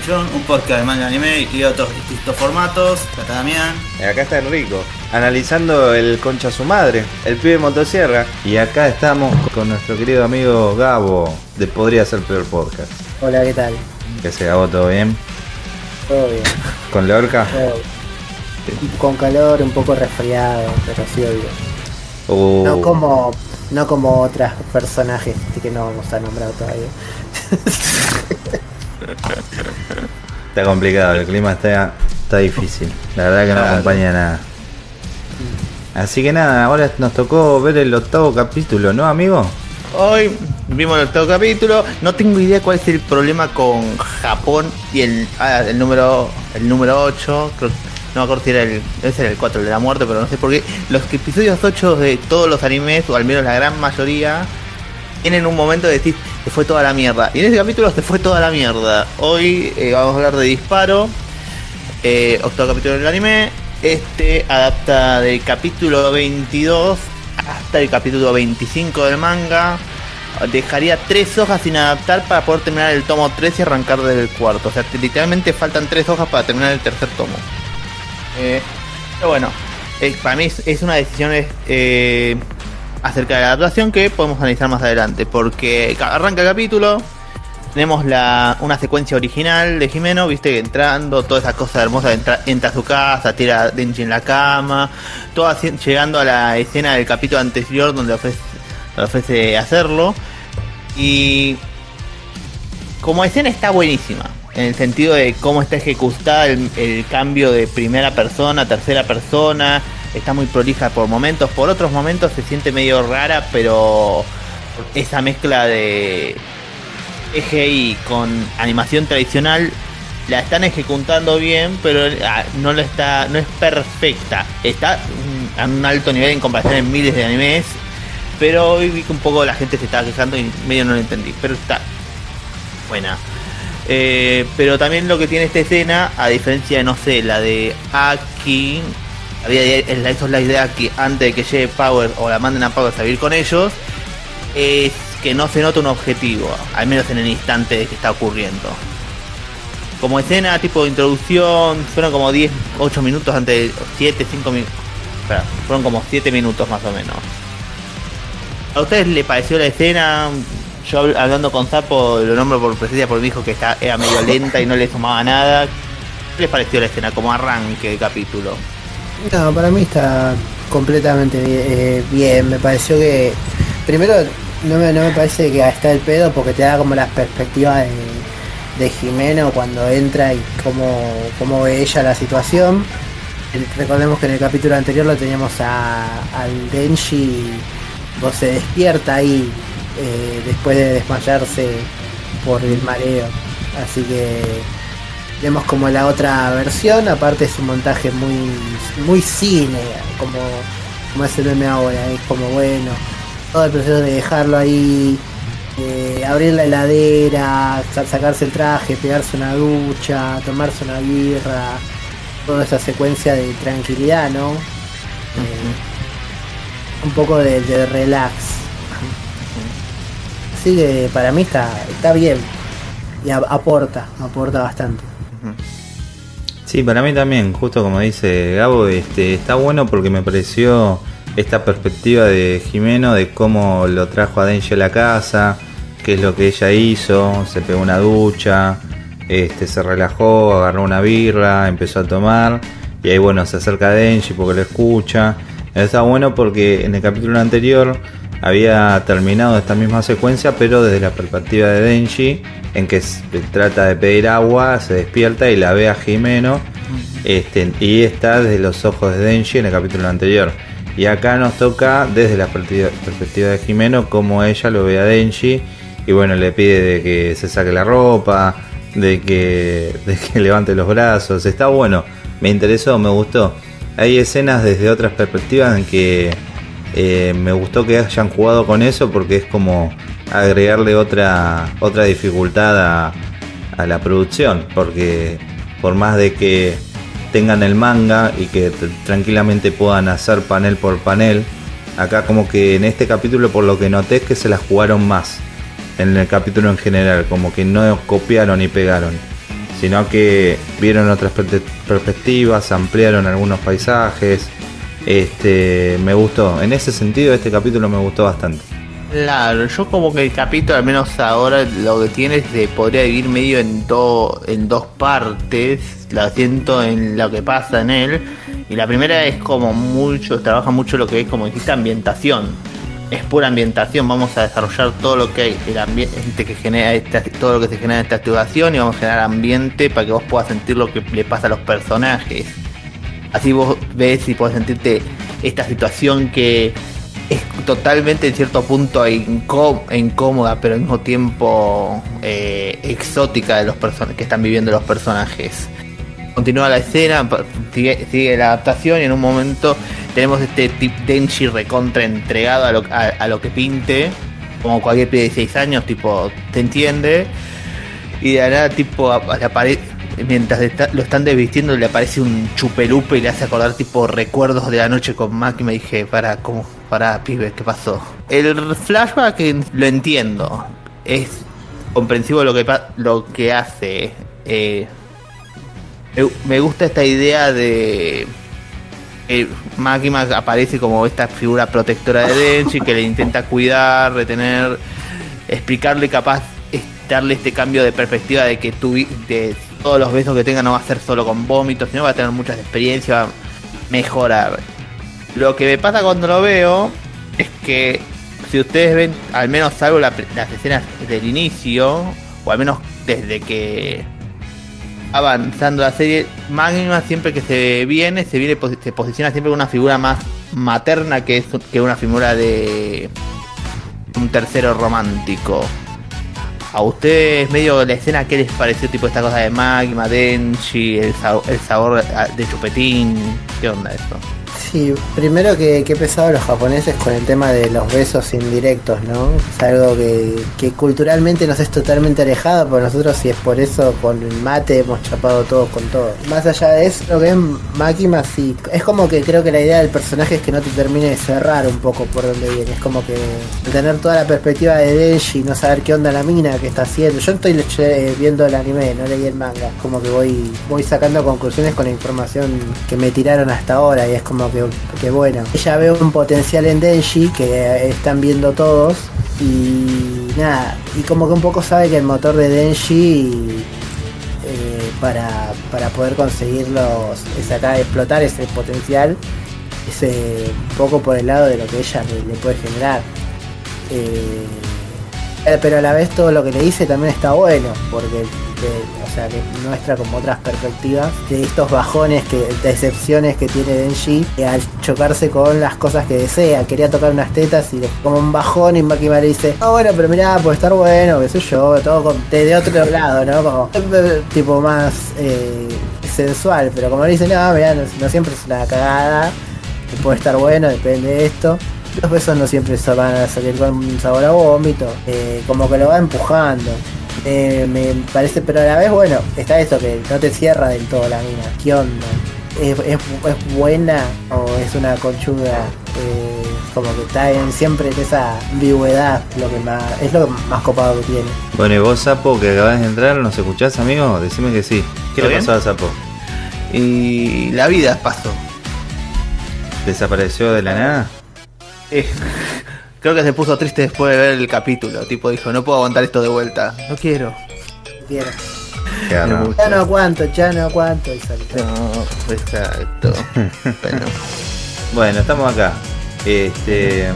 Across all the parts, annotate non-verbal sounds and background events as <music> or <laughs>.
Millón, un podcast de manga anime y otros distintos formatos. Acá está Damián. Acá está Enrico, analizando el concha su madre, el pibe motosierra. Y acá estamos con nuestro querido amigo Gabo, de Podría Ser Peor Podcast. Hola, ¿qué tal? Que se Gabo todo bien. Todo bien. ¿Con Lorca? Con calor, un poco resfriado, pero sí bien. Uh. No como no como otros personajes que no vamos a nombrar todavía. <laughs> Está complicado, el clima está, está difícil. La verdad que no acompaña nada. Así que nada, ahora nos tocó ver el octavo capítulo, ¿no, amigo? Hoy vimos el octavo capítulo. No tengo idea cuál es el problema con Japón y el, ah, el número el número 8. Creo, no me acuerdo si era el, ese era el 4, el de la muerte, pero no sé por qué. Los episodios 8 de todos los animes, o al menos la gran mayoría, tienen un momento de decir, fue toda la mierda. Y en este capítulo se fue toda la mierda. Hoy eh, vamos a hablar de Disparo, eh, octavo capítulo del anime. Este adapta del capítulo 22 hasta el capítulo 25 del manga. Dejaría tres hojas sin adaptar para poder terminar el tomo 3 y arrancar del cuarto. O sea, literalmente faltan tres hojas para terminar el tercer tomo. Eh, pero bueno, para mí es, una decisión eh, acerca de la adaptación que podemos analizar más adelante. Porque arranca el capítulo, tenemos la, una secuencia original de Jimeno, viste, entrando, toda esa cosa hermosa, entra, entra a su casa, tira a Denji en la cama, todo llegando a la escena del capítulo anterior donde ofrece, ofrece hacerlo. Y como escena está buenísima, en el sentido de cómo está ejecutada el, el cambio de primera persona a tercera persona, está muy prolija por momentos, por otros momentos se siente medio rara, pero esa mezcla de EGI con animación tradicional la están ejecutando bien, pero ah, no lo está, no es perfecta. Está a un alto nivel en comparación en miles de animes, pero hoy vi que un poco la gente se estaba quejando y medio no lo entendí, pero está buena. Eh, pero también lo que tiene esta escena, a diferencia de, no sé, la de Aki, eso es la idea que antes de que llegue Power o la manden a Power a vivir con ellos, es que no se nota un objetivo, al menos en el instante que está ocurriendo. Como escena tipo de introducción, fueron como 10, 8 minutos antes de 7, 5 minutos. fueron como 7 minutos más o menos. ¿A ustedes le pareció la escena? Yo hablando con Zapo lo nombro por presencia porque dijo que era medio lenta y no le sumaba nada. ¿Qué les pareció la escena como arranque de capítulo? No, para mí está completamente eh, bien. Me pareció que primero no me, no me parece que está el pedo porque te da como la perspectiva de, de Jimeno cuando entra y cómo, cómo ve ella la situación. Recordemos que en el capítulo anterior lo teníamos a, al Denji, vos se despierta ahí eh, después de desmayarse por el mareo. Así que vemos como la otra versión, aparte es un montaje muy muy cine, como, como es el meme ahora, es como bueno, todo el proceso de dejarlo ahí, eh, abrir la heladera, sacarse el traje, pegarse una ducha, tomarse una birra, toda esa secuencia de tranquilidad, ¿no? Eh, un poco de, relax. Así que para mí está, está bien y aporta, aporta bastante. Sí, para mí también, justo como dice Gabo, este, está bueno porque me pareció esta perspectiva de Jimeno de cómo lo trajo a Denji a la casa, qué es lo que ella hizo, se pegó una ducha, este, se relajó, agarró una birra, empezó a tomar y ahí bueno se acerca a Denji porque lo escucha. Está bueno porque en el capítulo anterior había terminado esta misma secuencia pero desde la perspectiva de Denji en que trata de pedir agua, se despierta y la ve a Jimeno este, y está desde los ojos de Denji en el capítulo anterior. Y acá nos toca desde la perspectiva de Jimeno como ella lo ve a Denji y bueno, le pide de que se saque la ropa, de que, <laughs> de que levante los brazos. Está bueno, me interesó, me gustó. Hay escenas desde otras perspectivas en que eh, me gustó que hayan jugado con eso porque es como agregarle otra, otra dificultad a, a la producción. Porque por más de que tengan el manga y que tranquilamente puedan hacer panel por panel. Acá como que en este capítulo por lo que noté es que se las jugaron más. En el capítulo en general, como que no copiaron y pegaron. sino que vieron otras perspectivas, ampliaron algunos paisajes. Este, me gustó. En ese sentido, este capítulo me gustó bastante. Claro, yo como que el capítulo, al menos ahora, lo que tiene es de podría vivir medio en, do- en dos partes. Lo siento en lo que pasa en él. Y la primera es como mucho, trabaja mucho lo que es como dijiste, ambientación. Es pura ambientación, vamos a desarrollar todo lo que hay, el ambiente que genera esta, todo lo que se genera en esta activación y vamos a generar ambiente para que vos puedas sentir lo que le pasa a los personajes. Así vos ves y podés sentirte esta situación que es totalmente en cierto punto incó- incómoda, pero al mismo tiempo eh, exótica de los que están viviendo los personajes. Continúa la escena, sigue, la adaptación y en un momento tenemos este tip Denji recontra entregado a lo, a, lo que pinte, como cualquier pibe de 16 años, tipo, te entiende. Y de nada, tipo, aparece, mientras lo están desvistiendo, le aparece un chupelupe y le hace acordar, tipo, recuerdos de la noche con Mac. Y me dije, para, ¿cómo? Para, pibe, ¿qué pasó? El flashback eh, lo entiendo. Es comprensivo lo que, lo que hace. Eh, me, gusta esta idea de. que Máquina aparece como esta figura protectora de Denji que le intenta cuidar, retener, explicarle capaz, darle este cambio de perspectiva de que de todos los besos que tenga no va a ser solo con vómitos, sino va a tener muchas experiencias, va a mejorar. Lo que me pasa cuando lo veo es que si ustedes ven, al menos salvo la- las escenas del inicio, o al menos desde que avanzando la serie, Magma siempre que se viene, se viene se posiciona siempre una figura más materna que es que una figura de un tercero romántico. A ustedes medio la escena qué les pareció tipo esta cosa de Magma, Denchi, el, el sabor ah, de chupetín, qué onda eso. Sí, primero que, que pesado los japoneses con el tema de los besos indirectos, ¿no? Es algo que, que culturalmente nos es totalmente alejado, pero nosotros si es por eso con el mate hemos chapado todos con todo. Más allá de eso, lo que es Makima sí, es como que creo que la idea del personaje es que no te termine de cerrar un poco por donde viene, es como que tener toda la perspectiva de Denji, no saber qué onda la mina, qué está haciendo. Yo estoy eh, viendo el anime, no leí el manga, como que voy, voy sacando conclusiones con la información que me tiraron hasta ahora y es como que, que bueno, ella ve un potencial en Denji que están viendo todos y nada, y como que un poco sabe que el motor de Denji eh, para, para poder conseguirlos, sacar, explotar ese potencial, es eh, un poco por el lado de lo que ella le, puede generar. Eh, pero a la vez todo lo que le dice también está bueno, porque que, o sea, que muestra como otras perspectivas de estos bajones, que, decepciones que tiene Denji eh, al chocarse con las cosas que desea. Quería tocar unas tetas y como un bajón y Makima le dice, ah bueno, pero mirá, puede estar bueno, qué sé yo, todo con, de, de otro lado, ¿no? Como eh, <laughs> tipo más eh, sensual, pero como le dice, no, mirá, no, no siempre es una cagada, que puede estar bueno, depende de esto. Los besos no siempre van a salir con un sabor a vómito, eh, como que lo va empujando. Eh, me parece, pero a la vez, bueno, está esto que no te cierra del todo la mina. ¿Qué onda? ¿Es, es, es buena o es una conchuda? Eh, como que está en, siempre en esa ambigüedad, lo que más, es lo más copado que tiene. Bueno, y vos, Sapo, que acabas de entrar, ¿nos escuchás, amigo? Decime que sí. ¿Qué ¿Todo le pasó a Sapo? Y la vida pasó. ¿Desapareció de la nada? Eh, creo que se puso triste después de ver el capítulo. Tipo dijo, no puedo aguantar esto de vuelta. No quiero. Bien. Qué raro. Ya no aguanto, ya no aguanto salí. No, exacto. <laughs> bueno. Bueno, estamos acá. Este.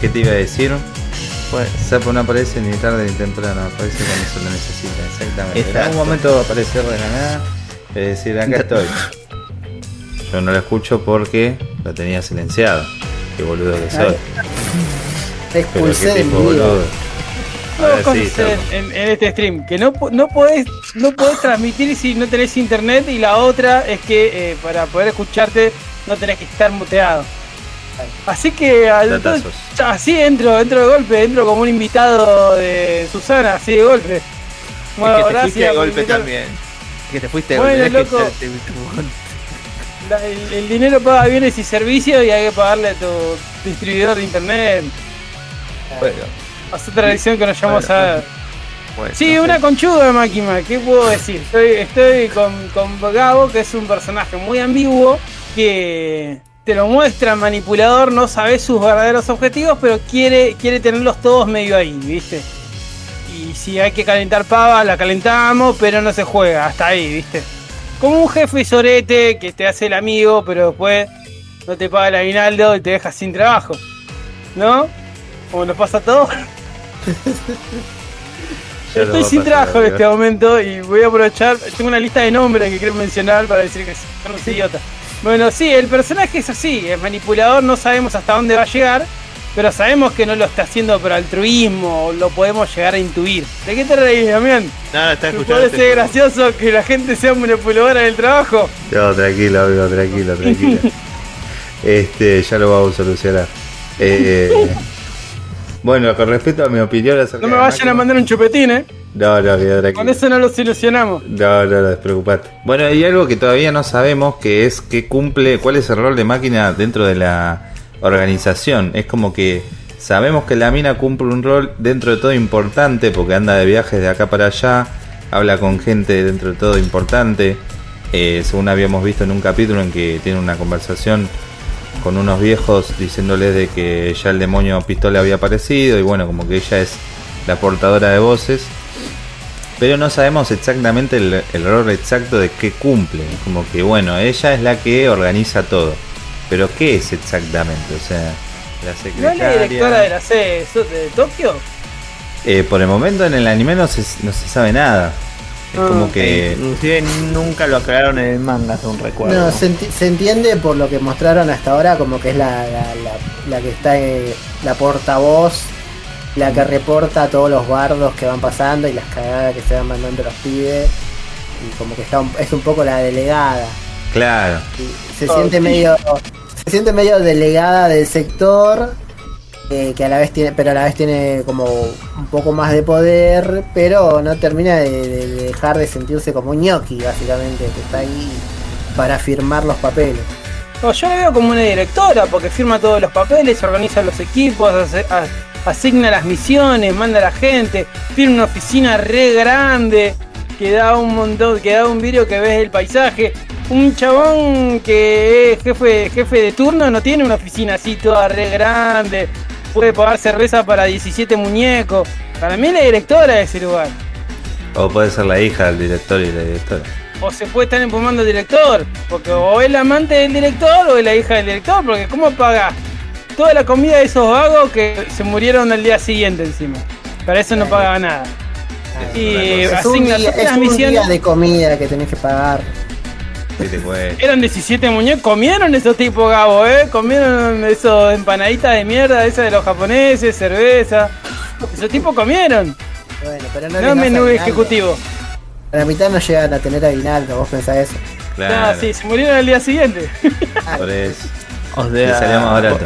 ¿Qué te iba a decir? Pues, Sapo no aparece ni tarde ni temprano, aparece cuando se lo necesita, exactamente. En Exacto. algún momento va a aparecer de la nada, es decir, acá estoy. <laughs> Yo no lo escucho porque lo tenía silenciado. Qué boludo que soy. Te expulsé qué del boludo. Sí, Sapo. en, este stream, que no, no podés, no podés transmitir si no tenés internet y la otra es que eh, para poder escucharte no tenés que estar muteado. Así que al- así entro, entro de golpe, entro como un invitado de Susana, así de golpe. Bueno, es que te fuiste gracias de por golpe invitar. también. Que te fuiste de Bueno, golpe. loco. El, el dinero paga bienes y servicios y hay que pagarle a tu distribuidor de internet. Bueno, Hace tradición que nos llamamos Bueno, a Bueno, Sí, una conchuda máquina, ¿qué puedo decir? Estoy, estoy con, con Gabo, que es un personaje muy ambiguo, que te lo muestra manipulador, no sabe sus verdaderos objetivos, pero quiere, quiere tenerlos todos medio ahí, ¿viste? Y si hay que calentar pava, la calentamos, pero no se juega, hasta ahí, ¿viste? Como un jefe sorete que te hace el amigo, pero después no te paga el aguinaldo y te deja sin trabajo, ¿no? Como nos pasa a todos. <laughs> Ya lo Estoy sin trabajo en este momento y voy a aprovechar. Tengo una lista de nombres que quiero mencionar para decir que son unos idiotas. Bueno, sí, el personaje es así, es manipulador, no sabemos hasta dónde va a llegar, pero sabemos que no lo está haciendo por altruismo, lo podemos llegar a intuir. ¿De qué te reís, Damián? Nada, está ¿Te escuchando. parece gracioso que la gente sea manipuladora en el trabajo? No, tranquilo, amigo, tranquilo, tranquilo. <laughs> este, ya lo vamos a solucionar. Eh, bueno, con respecto a mi opinión No me vayan a mandar un chupetín, ¿eh? No, no, queda Con tranquilo. eso no lo solucionamos. No, no, no, despreocupate. Bueno, hay algo que todavía no sabemos que es que cumple, cuál es el rol de máquina dentro de la organización. Es como que sabemos que la mina cumple un rol dentro de todo importante porque anda de viajes de acá para allá, habla con gente dentro de todo importante. Eh, según habíamos visto en un capítulo en que tiene una conversación con unos viejos diciéndoles de que ya el demonio pistola había aparecido y bueno, como que ella es la portadora de voces pero no sabemos exactamente el, el rol exacto de qué cumple. Como que, bueno, ella es la que organiza todo. Pero ¿qué es exactamente? O sea, la ¿No es secretaria... la directora de la sede de Tokio? Eh, por el momento en el anime no se, no se sabe nada. Es Ah, como Eh, que... Inclusive nunca lo aclararon en el manga, según recuerdo. No, se, enti- se entiende por lo que mostraron hasta ahora como que es la, la, la- la que está eh, la portavoz, la que reporta a todos los bardos que van pasando y las cagadas que se van mandando los pibes. Y como que está un- es un poco la delegada. Claro. Y se Oh, siente sí. medio se siente medio delegada del sector eh, que a la vez tiene pero a la vez tiene como un poco más de poder pero no termina de, de- de dejar de sentirse como un ñoqui básicamente que está ahí para firmar los papeles. No, yo la veo como una directora porque firma todos los papeles, organiza los equipos, asigna las misiones, manda a la gente, tiene una oficina re grande que da un montón, que da un vídeo que ves el paisaje. Un chabón que es jefe, jefe de turno no tiene una oficina así toda re grande, puede pagar cerveza para 17 muñecos. Para mí es la directora de ese lugar. O puede ser la hija del director y la directora. o se puede estar empumando al director, porque o es la amante del director o es la hija del director, porque ¿cómo paga toda la comida de esos vagos que se murieron al día siguiente encima? Para eso no pagaba nada. Y es un, asigna día, todas es las misiones. de comida que tenés que pagar ¿Qué te cuesta? Eran 17 muñecos, comieron esos tipos Gabo, ¿eh? Comieron esos empanaditas de mierda, esas de los japoneses, cerveza. Esos tipos comieron, bueno pero no, no menú ejecutivo. a la mitad no llegan a tener aguinaldo vos pensás eso Claro. Ah, sí, se murieron al día siguiente. <laughs> Por eso. O sea.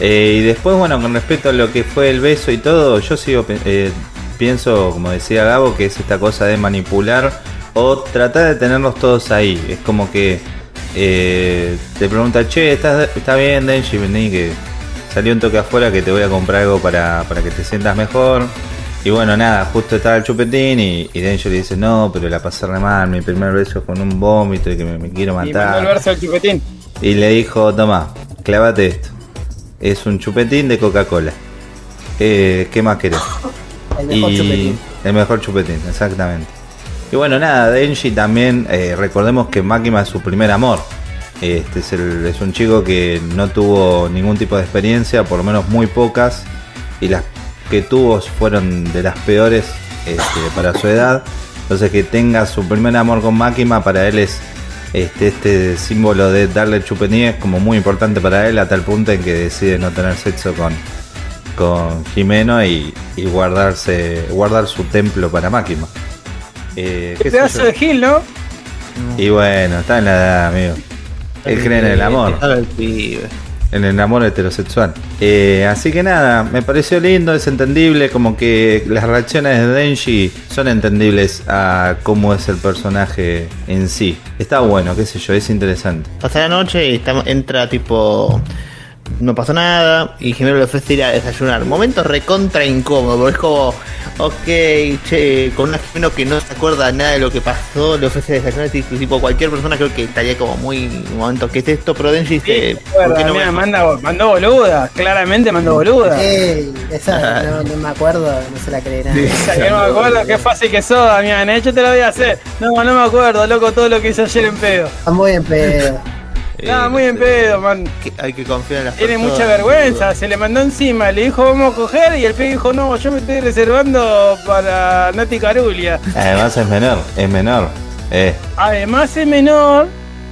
Eh, y después, bueno, con respecto a lo que fue el beso y todo, yo sigo eh, pienso, como decía Gabo, que es esta cosa de manipular o tratar de tenerlos todos ahí. Es como que eh, te pregunta, che, ¿estás, está bien, Denji? Vení, que salió un toque afuera que te voy a comprar algo para, para que te sientas mejor. Y bueno, nada, justo estaba el chupetín y, y Denji le dice, no, pero la pasé re mal, mi primer beso con un vómito y que me, me quiero Y mandó el matar. verso al chupetín. Y le dijo, toma, clávate esto. Es un chupetín de Coca-Cola. Eh, ¿Qué más querés? El mejor y chupetín el mejor chupetín, exactamente. Y bueno, nada, Denji también, eh, recordemos que Máquina es su primer amor. Este es, el- es un chico que no tuvo ningún tipo de experiencia, por lo menos muy pocas, y las que tuvo fueron de las peores este, para su edad. Entonces que tenga su primer amor con Máquina para él es este, este símbolo de darle chupetín es como muy importante para él a tal punto en que decide no tener sexo con, con Jimeno y, y guardarse guardar su templo para Máquina. Eh, Qué pedazo yo. de Gil, ¿no? Y bueno, está en la edad, amigo. Él cree en el amor, en el amor heterosexual. Eh, así que nada, me pareció lindo, es entendible, como que las reacciones de Denji son entendibles a cómo es el personaje en sí. Está bueno, qué sé yo, es interesante. Pasa la noche y está- entra tipo no pasó nada. Y Jimeno le ofrece ir a desayunar. Momento recontra incómodo, porque es como, ok, che, con una Jimeno que no se acuerda nada de lo que pasó, le ofrece desayunar. y Tipo, cualquier persona creo que estaría como muy, un momento, ¿qué es esto? Pero Denji dice, ¿por qué no Mira, me- manda, mandó boluda, claramente mandó boluda. Esa no, no me acuerdo, no se la cree nada. O sea, que no me acuerdo qué fácil que sos, Damián, ¿eh? yo te lo voy a hacer. No, no me acuerdo, loco, todo lo que hice ayer en pedo. Está muy en pedo. Nada, Eh, muy en pedo, man. que hay que confiar en las Tiene personas. mucha vergüenza, se le mandó encima, le dijo vamos a coger y el pibe dijo no, yo me estoy reservando para Nati Carulia. <laughs> Además es menor, es menor. Eh, Además es menor,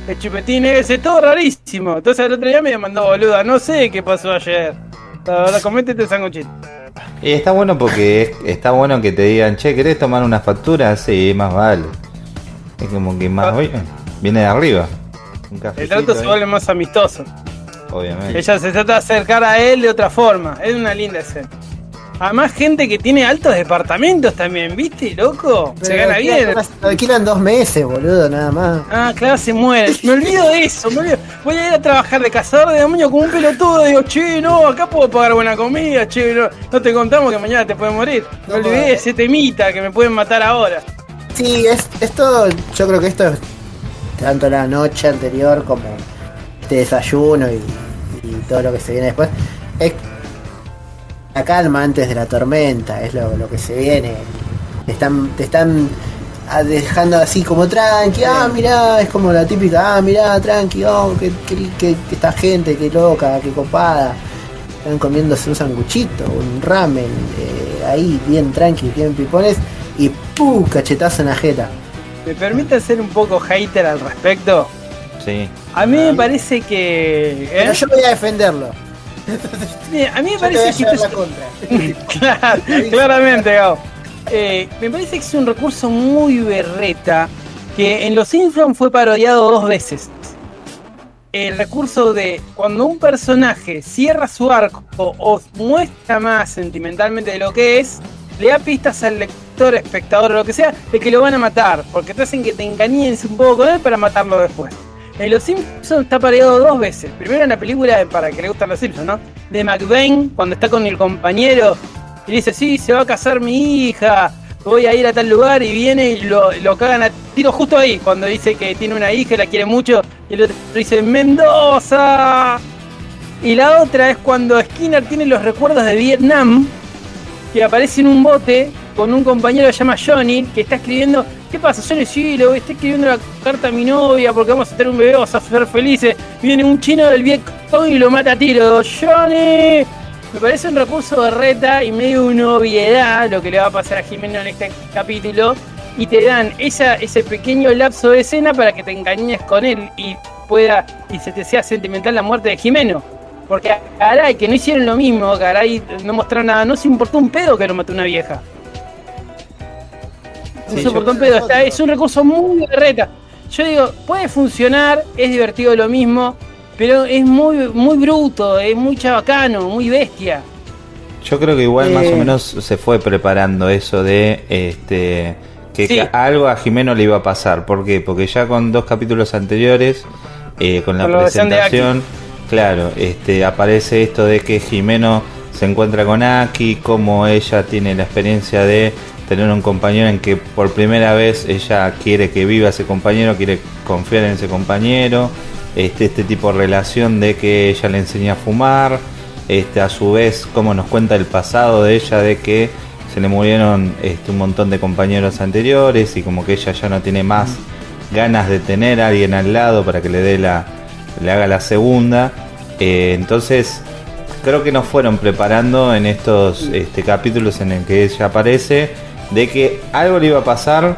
el chupetín ese, todo rarísimo. Entonces el otro día me mandó boluda, no sé qué pasó ayer. La verdad, coméntete sanguchito. y está bueno porque es- está bueno que te digan, che, ¿querés tomar una factura? Sí, más vale. Es como que más oye, viene de arriba. Un El trato se vuelve más amistoso. Obviamente. Ella se trata de acercar a él de otra forma. Es una linda escena. Además, gente que tiene altos departamentos también, ¿viste, loco? Se gana bien. Lo alquilan dos meses, boludo, nada más. Ah, claro, se muere. Me olvido de eso. me olvido. Voy a ir a trabajar de cazador de demonios como un pelotudo. Digo, che, no, acá puedo pagar buena comida. Che, no, no te contamos que mañana te pueden morir. Me No, olvidé de ese temita que me pueden matar ahora. Sí, es, es todo, yo creo que esto es tanto la noche anterior como este desayuno y, y todo lo que se viene después. Es la calma antes de la tormenta, es lo, lo que se viene. Te están, te están ah, dejando así como tranqui, ah, mirá, es como la típica, ah, mirá, tranqui, oh, que, que, que- que esta gente, qué loca, qué copada. Están comiéndose un sanguchito, un ramen, eh, ahí bien tranqui, bien pipones, y ¡pum! cachetazo en la jeta. ¿Me permite ser un poco hater al respecto? Sí. A mí me parece que. ¿eh? Pero yo voy a defenderlo. A mí me Yo te voy a parece que esto la es- contra. <laughs> Claro, claramente, Gabo. Eh, me parece que es un recurso muy berreta que en Los Simpsons fue parodiado dos veces. El recurso de cuando un personaje cierra su arco o muestra más sentimentalmente de lo que es, le da pistas al lector, espectador o lo que sea, de que lo van a matar, porque te hacen que te engañes un poco con él para matarlo después. En Los Simpsons está pareado dos veces. Primero en la película, para que le gustan los Simpsons, ¿no? De McBain, cuando está con el compañero y dice, sí, se va a casar mi hija, voy a ir a tal lugar y viene y lo, lo cagan a tiro justo ahí, cuando dice que tiene una hija y la quiere mucho, y el otro dice, Mendoza. Y la otra es cuando Skinner tiene los recuerdos de Vietnam, que aparece en un bote con un compañero que se llama Johnny, que está escribiendo, ¿qué pasa? Johnny, sí, le estoy escribiendo la carta a mi novia porque vamos a tener un bebé, vamos a ser felices. Viene un chino del Vietcong y lo mata a tiro. ¡Johnny! Me parece un recurso de reta y medio una obviedad lo que le va a pasar a Jimeno en este capítulo. Y te dan esa, ese pequeño lapso de escena para que te engañes con él y pueda y se te sea sentimental la muerte de Jimeno. Porque caray, que no hicieron lo mismo, caray, no mostraron nada, no se importó un pedo que lo mató una vieja. No Sí, se importó un pedo, está, es un recurso muy de reta. Yo digo, puede funcionar, es divertido lo mismo, pero es muy, muy bruto, es muy chabacano, muy bestia. Yo creo que igual más Eh. o menos se fue preparando eso de este que Sí. algo a Jimeno le iba a pasar. ¿Por qué? Porque ya con dos capítulos anteriores, eh, con la presentación, claro, este aparece esto de que Jimeno se encuentra con Aki, como ella tiene la experiencia de tener un compañero en que por primera vez ella quiere que viva ese compañero, quiere confiar en ese compañero, este, este tipo de relación de que ella le enseña a fumar, este, a su vez como nos cuenta el pasado de ella de que se le murieron este, un montón de compañeros anteriores y como que ella ya no tiene más ganas de tener a alguien al lado para que le dé la le haga la segunda Eh, entonces creo que nos fueron preparando en estos este, capítulos en el que ella aparece de que algo le iba a pasar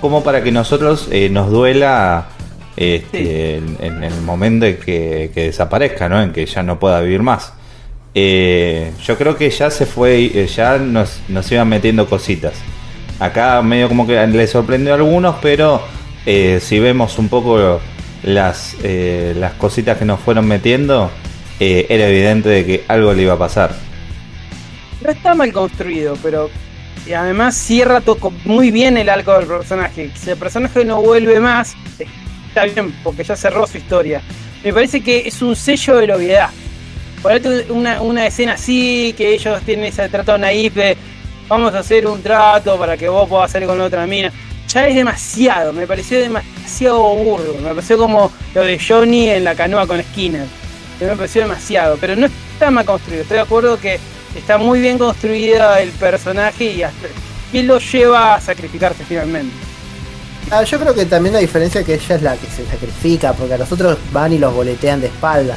como para que nosotros eh, nos duela este, en, en el momento en que, que desaparezca, ¿no? En que ya no pueda vivir más. Eh, yo creo que ya se fue, ya nos, nos iban metiendo cositas. Acá medio como que le sorprendió a algunos, pero si vemos un poco las, eh, las cositas que nos fueron metiendo, eh, era evidente de que algo le iba a pasar. No está mal construido, pero y además cierra todo muy bien el arco del personaje. Si el personaje no vuelve más, está bien, porque ya cerró su historia. Me parece que es un sello de la obviedad. ponete una, una escena así, que ellos tienen ese trato naif de vamos a hacer un trato para que vos puedas salir con otra mina. Ya es demasiado, me pareció demasiado burdo. Me pareció como lo de Johnny en la canoa con Skinner. Me pareció demasiado, pero no está mal construido. Estoy de acuerdo que está muy bien construida el personaje y hasta lo lleva a sacrificarse finalmente. Ah, yo creo que también la diferencia es que ella es la que se sacrifica, porque a los otros van y los boletean de espalda.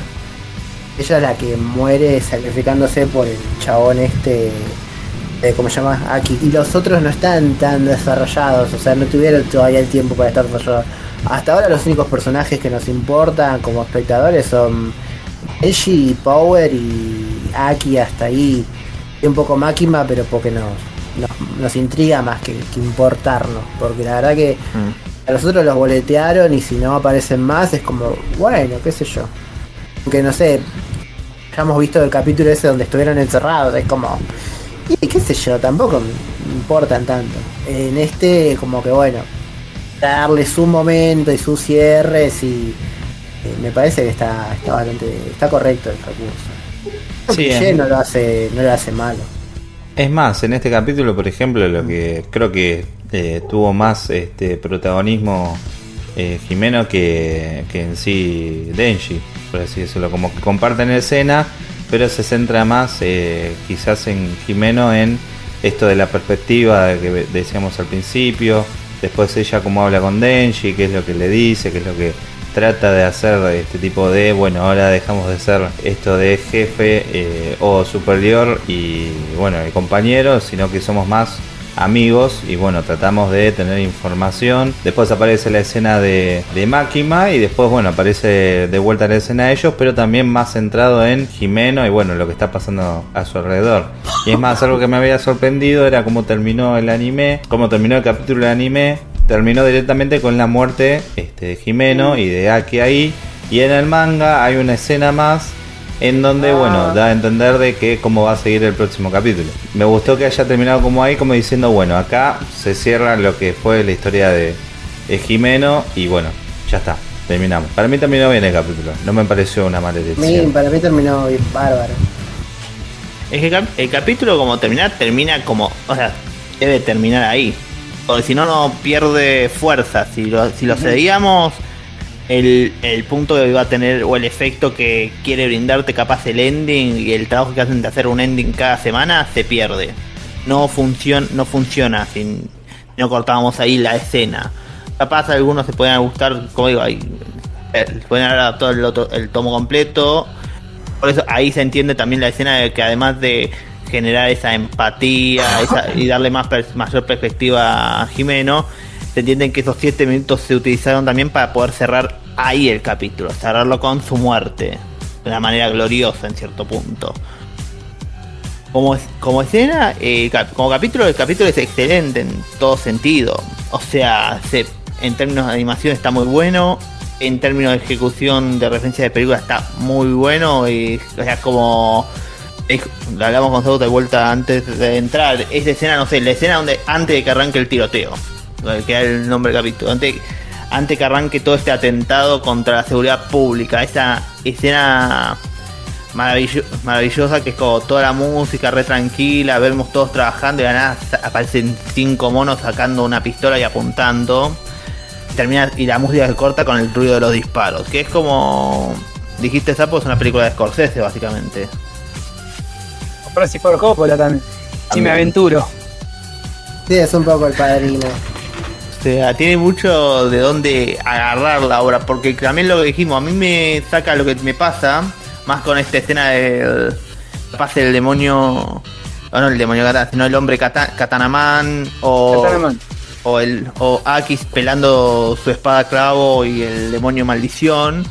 Ella es la que muere sacrificándose por el chabón este, eh, ¿cómo se llama? Aquí. Y los otros no están tan desarrollados, o sea, no tuvieron todavía el tiempo para estar desarrollados. Hasta ahora los únicos personajes que nos importan como espectadores son Eiji, Power y Aki hasta ahí. Y un poco Makima, pero porque nos, nos, nos intriga más que, que importarnos. Porque la verdad que a los otros los boletearon y si no aparecen más es como, bueno, qué sé yo. Aunque no sé, ya hemos visto el capítulo ese donde estuvieron encerrados, es como, y qué sé yo, tampoco me importan tanto. En este, como que bueno, darle su momento y sus cierres y eh, me parece que está, está bastante, está correcto el recurso. Sí, es- no lo hace, no lo hace malo. Es más, en este capítulo, por ejemplo, lo que creo que eh, tuvo más este protagonismo eh, Jimeno que, que en sí Denji, por así decirlo, como que comparten escena, pero se centra más eh, quizás en Jimeno en esto de la perspectiva de que decíamos al principio, después ella como habla con Denji, qué es lo que le dice, qué es lo que trata de hacer este tipo de, bueno, ahora dejamos de ser esto de jefe eh, o superior y bueno, el compañero, sino que somos más amigos y bueno, tratamos de tener información. Después aparece la escena de, de Máquima y después, bueno, aparece de vuelta la escena de ellos, pero también más centrado en Jimeno y bueno, lo que está pasando a su alrededor. Y es más, algo que me había sorprendido era cómo terminó el anime, cómo terminó el capítulo del anime. Terminó directamente con la muerte este, de Jimeno y de Aki ahí. Y en el manga hay una escena más en donde, bueno, da a entender de que cómo va a seguir el próximo capítulo. Me gustó que haya terminado como ahí, como diciendo, bueno, acá se cierra lo que fue la historia de, de Jimeno y bueno, ya está, terminamos. Para mí terminó bien el capítulo, no me pareció una mala elección. para mí terminó bien bárbaro. Es que el cap- el capítulo como terminar, termina como, o sea, debe terminar ahí. Porque si no, no pierde fuerza. Si lo, si lo seguíamos, el, el punto que va a tener o el efecto que quiere brindarte capaz el ending y el trabajo que hacen de hacer un ending cada semana se pierde. No, funciona no funciona si no cortábamos ahí la escena. Capaz algunos se pueden gustar, como digo, ahí, eh, pueden haber adaptado el, otro- el tomo completo por eso ahí se entiende también la escena de que además de generar esa empatía y darle más mayor perspectiva a Jimeno, se entiende que esos siete minutos se utilizaron también para poder cerrar ahí el capítulo, cerrarlo con su muerte, de una manera gloriosa en cierto punto. Como, como escena, eh, como capítulo, el capítulo es excelente en todo sentido. O sea, se- en términos de animación está muy bueno. En términos de ejecución de referencia de película está muy bueno. Y, o como hablamos con Sauta de vuelta antes de entrar. Esa escena, no sé, la escena donde antes de que arranque el tiroteo. Que era el nombre del capítulo. Antes, antes que arranque todo este atentado contra la seguridad pública. Esa escena maravillo- maravillosa que es como toda la música re tranquila, vemos todos trabajando y de nada aparecen cinco monos sacando una pistola y apuntando. Termina y la música se corta con el ruido de los disparos, que es como dijiste Sapo es una película de Scorsese básicamente. Francis Ford Coppola también. Si me aventuro. Sí, es un poco el padrino. Sea, tiene mucho de dónde agarrar la obra, porque también lo que dijimos, a mí me saca lo que me pasa, más con esta escena del pase del demonio, o no el demonio katana, sino el hombre kata- katanaman, o, Katanaman. o el o Akis pelando su espada clavo y el demonio maldición.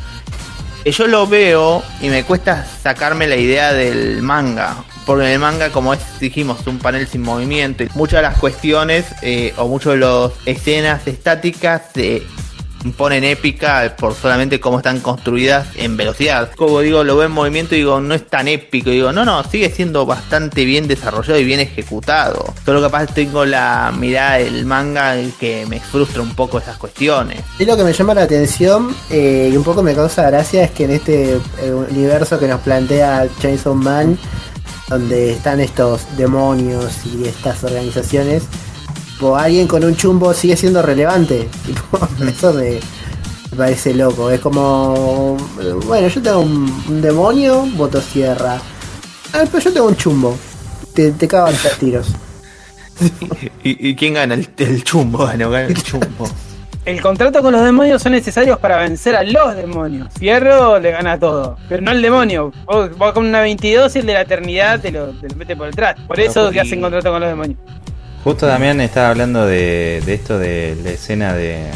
Que yo lo veo y me cuesta sacarme la idea del manga. Porque en el manga, como es, dijimos, un panel sin movimiento, y muchas de las cuestiones eh, o muchas de las escenas estáticas se ponen épica por solamente cómo están construidas en velocidad. Como digo, lo veo en movimiento y digo, no es tan épico. digo, no, no, sigue siendo bastante bien desarrollado y bien ejecutado. Solo capaz tengo la mirada del manga que me frustra un poco esas cuestiones. Y lo que me llama la atención eh, y un poco me causa gracia es que en este eh, universo que nos plantea Chainsaw Man, donde están estos demonios y estas organizaciones, o alguien con un chumbo sigue siendo relevante. <laughs> eso me, parece loco. Es como, bueno, yo tengo un, demonio, motosierra. Ah, pero yo tengo un chumbo. Te, te cagan tiros. <laughs> ¿Y, quién gana? El, chumbo, <laughs> gana el chumbo. El contrato con los demonios son necesarios para vencer a los demonios. Fierro le gana todo, pero no el demonio. Vos, con una 22 y el de la eternidad te lo, te lo mete por detrás. Por eso que hacen contrato con los demonios. Justo también estaba hablando de, esto de la escena de,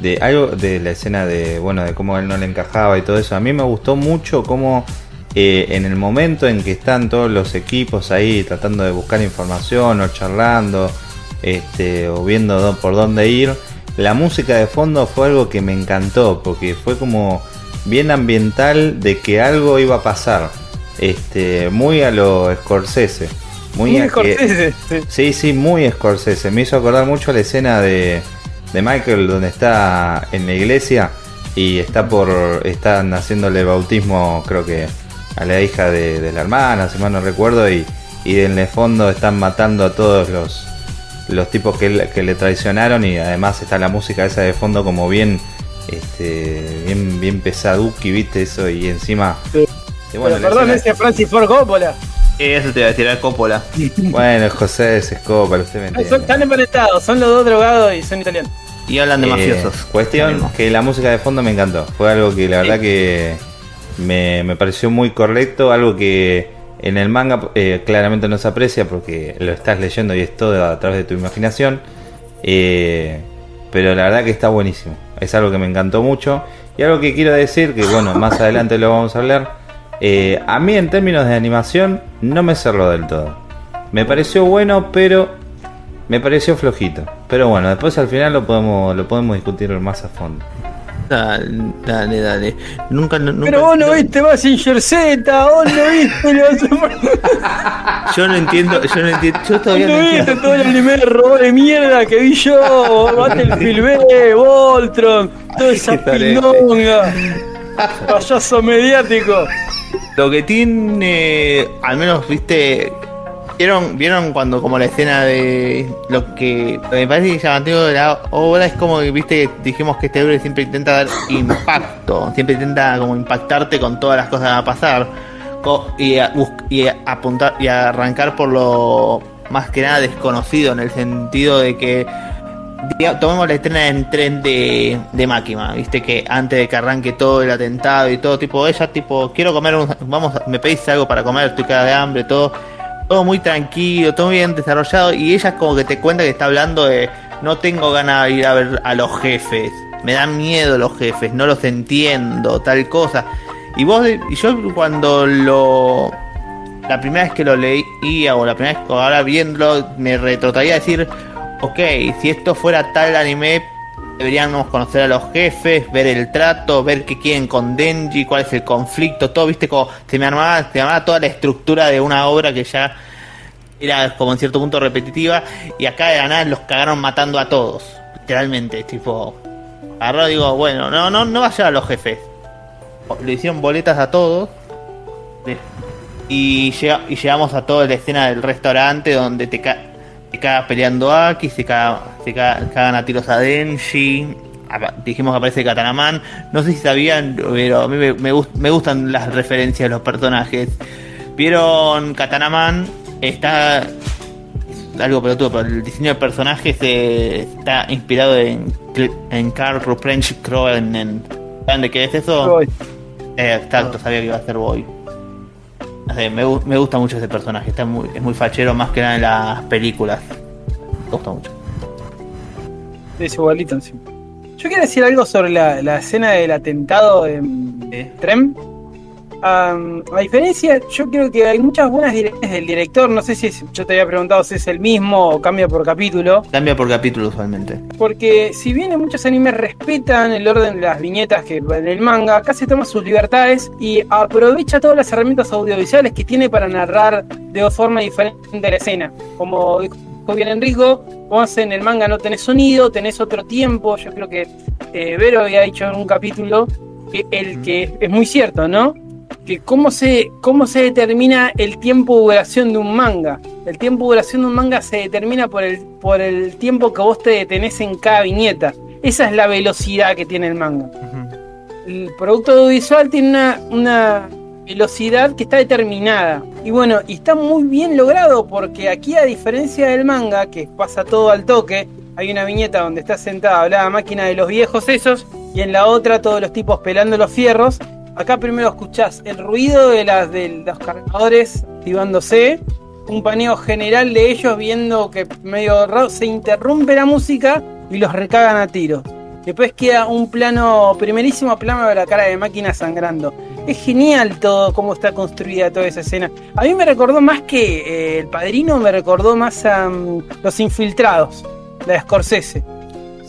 de algo de la escena de bueno de cómo él no le encajaba y todo eso. A mí me gustó mucho cómo eh, en el momento en que están todos los equipos ahí tratando de buscar información o charlando este, o viendo por dónde ir, la música de fondo fue algo que me encantó porque fue como bien ambiental de que algo iba a pasar. Este, muy a lo Scorsese. Muy, Scorsese. Sí. sí, muy Scorsese. Me hizo acordar mucho la escena de, de Michael donde está en la iglesia y está por están haciéndole bautismo, creo que a la hija de, la hermana, si mal no recuerdo, y, y en el fondo están matando a todos los, los tipos que, que le traicionaron y además está la música esa de fondo como bien este bien bien pesaduki, viste eso y encima bueno, perdón, ese Francis Ford Coppola. Eso te iba a tirar Coppola. <laughs> bueno, José es Coppola, usted me entiende. Son, están emparentados, son los dos drogados y son italianos. Y hablan de eh, mafiosos. Cuestión que la música de fondo me encantó. Fue algo que la verdad que me, me pareció muy correcto, algo que en el manga eh, claramente no se aprecia porque lo estás leyendo y es todo a través de tu imaginación. Eh, pero la verdad que está buenísimo. Es algo que me encantó mucho. Y algo que quiero decir, que bueno, más adelante lo vamos a hablar eh, a mí en términos de animación no me cerró del todo. Me pareció bueno, pero me pareció flojito. Pero bueno, después al final lo podemos, lo podemos discutir más a fondo. Dale, dale, Nunca, nunca Pero vos no, viste más Z, vos no viste <laughs> Yo no entiendo, yo no entiendo. Yo todavía no, viste todo el anime de robot de mierda que vi yo. <laughs> Battlefield B, Voltron, toda esa pinonga. <laughs> Payaso mediático. Lo que tiene, al menos, viste, vieron, vieron cuando como la escena de lo que me parece llamativo de la obra es como que viste dijimos que este libro siempre intenta dar impacto, siempre intenta como impactarte con todas las cosas que van a pasar. Y, y apuntar y arrancar por lo más que nada desconocido en el sentido de que tomemos la estrena en tren de, de Máquina, viste que antes de que arranque todo el atentado y todo, tipo, ella, tipo, quiero comer, vamos, me pedís algo para comer, estoy cada de hambre, todo, todo muy tranquilo, todo bien desarrollado, y ella como que te cuenta que está hablando de, no tengo ganas de ir a ver a los jefes, me dan miedo los jefes, no los entiendo, tal cosa. Y vos, y yo cuando lo, la primera vez que lo leía, o la primera vez que ahora viéndolo, me retrotraía a decir, ok, si esto fuera tal anime, deberíamos conocer a los jefes, ver el trato, ver qué quieren con Denji, cuál es el conflicto, todo, viste, como se me armaba, se armaba toda la estructura de una obra que ya era como en cierto punto repetitiva, y acá de la nada los cagaron matando a todos, literalmente, tipo, agarró digo, bueno, no, no, no vaya a los jefes. Le hicieron boletas a todos. Y, y llegamos a toda la escena del restaurante donde te cae se caga peleando Aki, se, caga, se cagan a tiros a Denji. Dijimos que aparece Katanaman. No sé si sabían, pero a mí me, me, gustan las referencias de los personajes. ¿Vieron Katanaman? Está algo pelotudo, pero el diseño de personajes está inspirado en, en Carl Ruprecht Kroen. ¿Saben de qué es eso? Eh, exacto, sabía que iba a ser Boy me, gusta mucho ese personaje, está muy, es muy fachero más que nada en las películas. Me gusta mucho. Es igualito sí. Yo quiero decir algo sobre la, escena del atentado en Trem. Am, a diferencia, yo creo que hay muchas buenas direcciones del director. No sé si es- yo te había preguntado si es el mismo o cambia por capítulo. Cambia por capítulo usualmente. Porque si bien en muchos animes respetan el orden de las viñetas que en el manga, acá se toma sus libertades y aprovecha todas las herramientas audiovisuales que tiene para narrar de forma diferente la escena. Como dijo bien Enrico, vos en el manga no tenés sonido, tenés otro tiempo. Yo creo que eh, Vero había dicho en un capítulo que el que es muy cierto, ¿no? Que cómo se, cómo se determina el tiempo de duración de un manga. El tiempo de duración de un manga se determina por el, por el tiempo que vos te detenés en cada viñeta. Esa es la velocidad que tiene el manga. El producto audiovisual tiene una, una velocidad que está determinada. Y bueno, y está muy bien logrado porque aquí a diferencia del manga, que pasa todo al toque, hay una viñeta donde está sentada la máquina de los viejos esos y en la otra todos los tipos pelando los fierros. Acá primero escuchás el ruido de, las, de los cargadores activándose, un paneo general de ellos viendo que medio raro se interrumpe la música y los recagan a tiros. Después queda un plano, primerísimo plano de la cara de máquina sangrando. Es genial todo cómo está construida toda esa escena. A mí me recordó más que eh, El Padrino, me recordó más a mm, Los Infiltrados, la de Scorsese.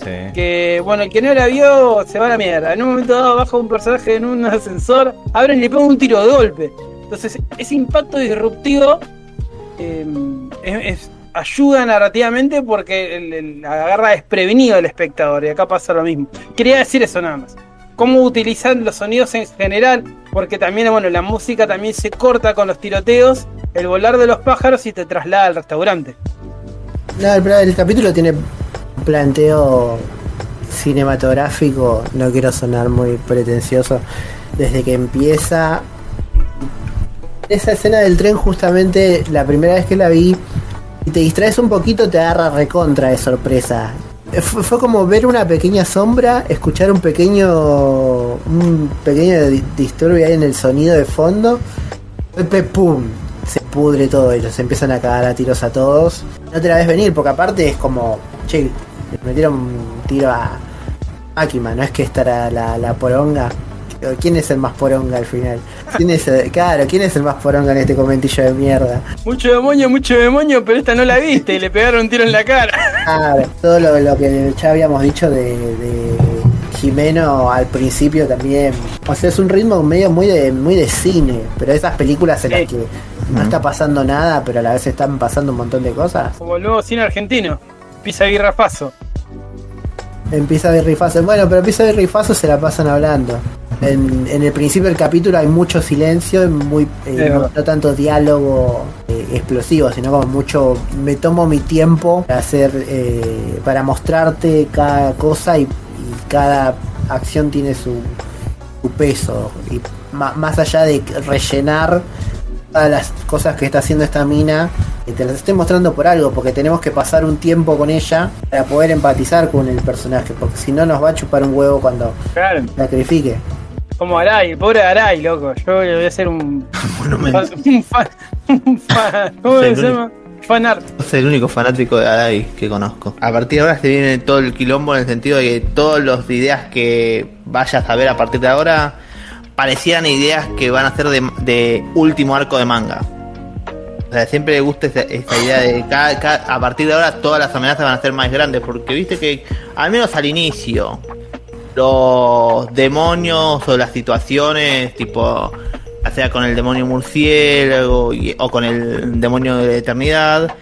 Sí. Que bueno, el que no la vio se va a la mierda. En un momento dado baja un personaje en un <laughs> ascensor, abren y le pegan un tiro de golpe. Entonces, ese impacto disruptivo eh, es- es- ayuda narrativamente porque el- el- agarra desprevenido al espectador. Y acá pasa lo mismo. Quería decir eso nada más. Cómo utilizan los sonidos en general, porque también, bueno, la música también se corta con los tiroteos, el volar de los pájaros y te traslada al restaurante. No, el, el capítulo tiene planteo cinematográfico, no quiero sonar muy pretencioso, desde que empieza esa escena del tren justamente la primera vez que la vi y te distraes un poquito te agarra recontra de sorpresa. Fue, como ver una pequeña sombra, escuchar un pequeño un pequeño di- disturbio ahí en el sonido de fondo. Pum, se pudre todo, ellos se empiezan a cagar a tiros a todos. No te la ves venir, porque aparte es como, che, le metieron un tiro a Akima, no es que estará la, la poronga. ¿Quién es el más poronga al final? ¿Quién es el- claro, ¿quién es el más poronga en este comentillo de mierda? Mucho demonio, mucho demonio, pero esta no la viste y le pegaron un tiro en la cara. <laughs> Claro, todo lo, lo que ya habíamos dicho de, de Jimeno al principio también. O sea, es un ritmo medio muy de, muy de cine, pero esas películas en las que no está pasando nada, pero a la vez están pasando un montón de cosas. Como el nuevo cine argentino. Pisa y Rafazo. Empieza a rifazo. Bueno, pero empieza a rifazo se la pasan hablando. En, en el principio del capítulo hay mucho silencio, muy eh, no, tanto diálogo eh, explosivo, sino como mucho. Me tomo mi tiempo para hacer, eh, para mostrarte cada cosa y, y cada acción tiene su, su peso. Y más allá de rellenar todas las cosas que está haciendo esta mina, que te las estoy mostrando por algo, porque tenemos que pasar un tiempo con ella para poder empatizar con el personaje, porque si no nos va a chupar un huevo cuando Claro. sacrifique. Como Aray, el pobre Aray, loco. Yo le voy a hacer un. <laughs> Monumento. <laughs> un fan. Un fan ¿Cómo se llama? Fan art. Sos el único fanático de Arai que conozco. A partir de ahora se viene todo el quilombo en el sentido de que todas las ideas que vayas a ver a partir de ahora parecieran ideas que van a ser de, de último arco de manga. O sea, siempre me gusta esa idea de cada, cada- a partir de ahora todas las amenazas van a ser más grandes, porque viste que al menos al inicio los demonios o las situaciones tipo ya sea con el demonio murciélago y- o con el demonio de la eternidad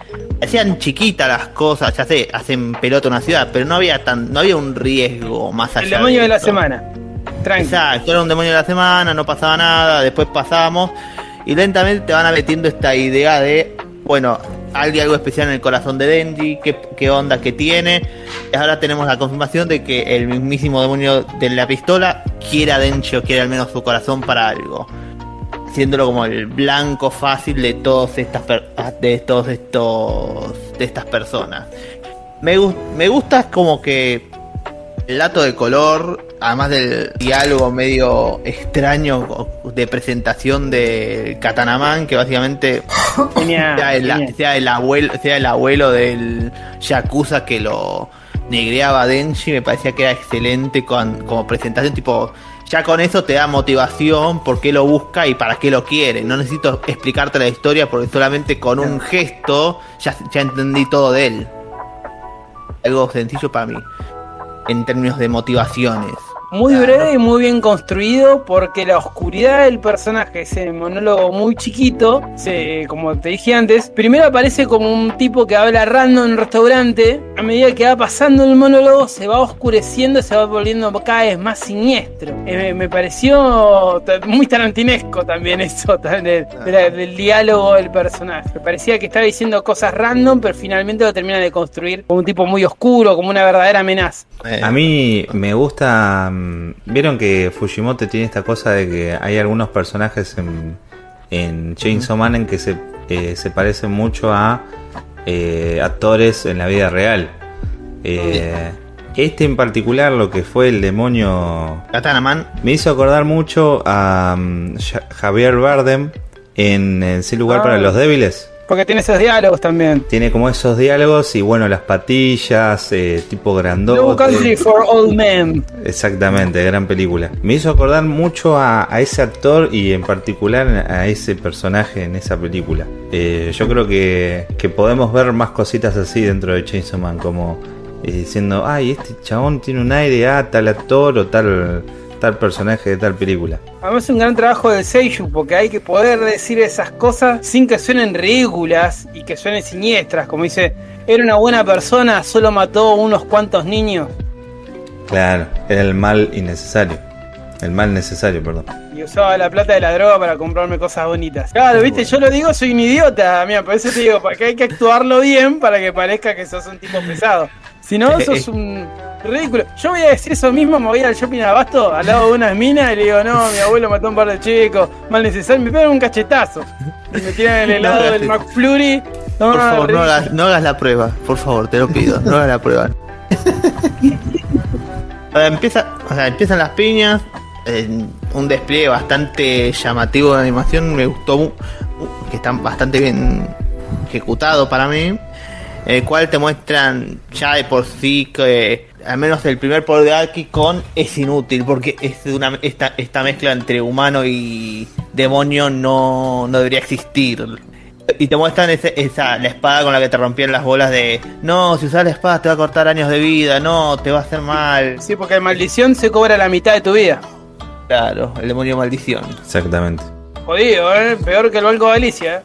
hacían chiquitas las cosas ya sé hacen pelota una ciudad pero no había tan no había un riesgo más allá El demonio de la semana. Exacto, era un demonio de la semana, no pasaba nada, después pasamos y lentamente te van metiendo esta idea de, bueno, hay algo especial en el corazón de Denji, qué, onda que tiene. Y ahora tenemos la confirmación de que el mismísimo demonio de la pistola quiere a Denji o quiere al menos su corazón para algo. Siéndolo como el blanco fácil de todos estas per- de estos de estas personas. Me, me gusta como que el dato de color, además del diálogo medio extraño de presentación de Katanaman, que básicamente <laughs> Genial, sea el, genial. sea el abuelo, sea el abuelo del Yakuza que lo negreaba a Denji, me parecía que era excelente con, como presentación tipo ya con eso te da motivación, por qué lo busca y para qué lo quiere. No necesito explicarte la historia porque solamente con un gesto ya, ya entendí todo de él. Algo sencillo para mí, en términos de motivaciones. Muy breve y muy bien construido porque la oscuridad del personaje, ese monólogo muy chiquito, se, como te dije antes, primero aparece como un tipo que habla random en un restaurante, a medida que va pasando el monólogo se va oscureciendo, se va volviendo cada vez más siniestro. Eh, me pareció muy tarantinesco también <laughs> eso, también de la- del diálogo del personaje. Me parecía que estaba diciendo cosas random, pero finalmente lo termina de construir como un tipo muy oscuro, como una verdadera amenaza. Eh, A mí me gusta. Mm, Vieron que Fujimoto tiene esta cosa de que hay algunos personajes en, en Chainsaw Man en que se, eh, se parecen mucho a eh, actores en la vida real. Eh, este en particular, lo que fue el demonio, Katana Man, me hizo acordar mucho a mm, Ja- Javier Bardem en eh, Sin lugar Ah. para los débiles. Porque tiene esos diálogos también. Tiene como esos diálogos y bueno, las patillas, eh, tipo grandote. No Country for Old Men. Exactamente, gran película. Me hizo acordar mucho a, a ese actor y en particular a ese personaje en esa película. Eh, yo creo que, que podemos ver más cositas así dentro de Chainsaw Man, como eh, diciendo, ay, este chabón tiene un aire a tal actor o tal, tal personaje de tal película. Además es un gran trabajo de Seiyuu porque hay que poder decir esas cosas sin que suenen ridículas y que suenen siniestras, como dice, era una buena persona, solo mató unos cuantos niños Claro, era el mal innecesario. El mal necesario, perdón. y usaba la plata de la droga para comprarme cosas bonitas. Claro, viste, yo lo digo, soy un idiota, mira, por eso te digo, porque hay que actuarlo bien para que parezca que sos un tipo pesado. Si no, <laughs> sos un ridículo. Yo voy a decir eso mismo, me voy al shopping abasto al lado de unas minas y le digo, no, mi abuelo mató a un par de chicos, mal necesario, me pegan un cachetazo. Y me tiran el helado No, del. McFlurry. por favor, no hagas, no hagas la prueba, por favor, te lo pido, no hagas la prueba. <laughs> Sea, empieza, o sea, empiezan las piñas, en un despliegue bastante llamativo de animación, me gustó, que están bastante bien ejecutado para mí, el cual te muestran ya de por sí que al menos el primer poder de Aki con es inútil, porque es una, esta, esta mezcla entre humano y demonio no, no debería existir. Y te muestran ese- esa, la espada con la que te rompían las bolas de no, si usas la espada te va a cortar años de vida, no, te va a hacer mal. Sí, porque maldición se cobra la mitad de tu vida. Claro, el demonio maldición. Exactamente. Jodido, ¿eh? Peor que el Banco de Galicia, ¿eh?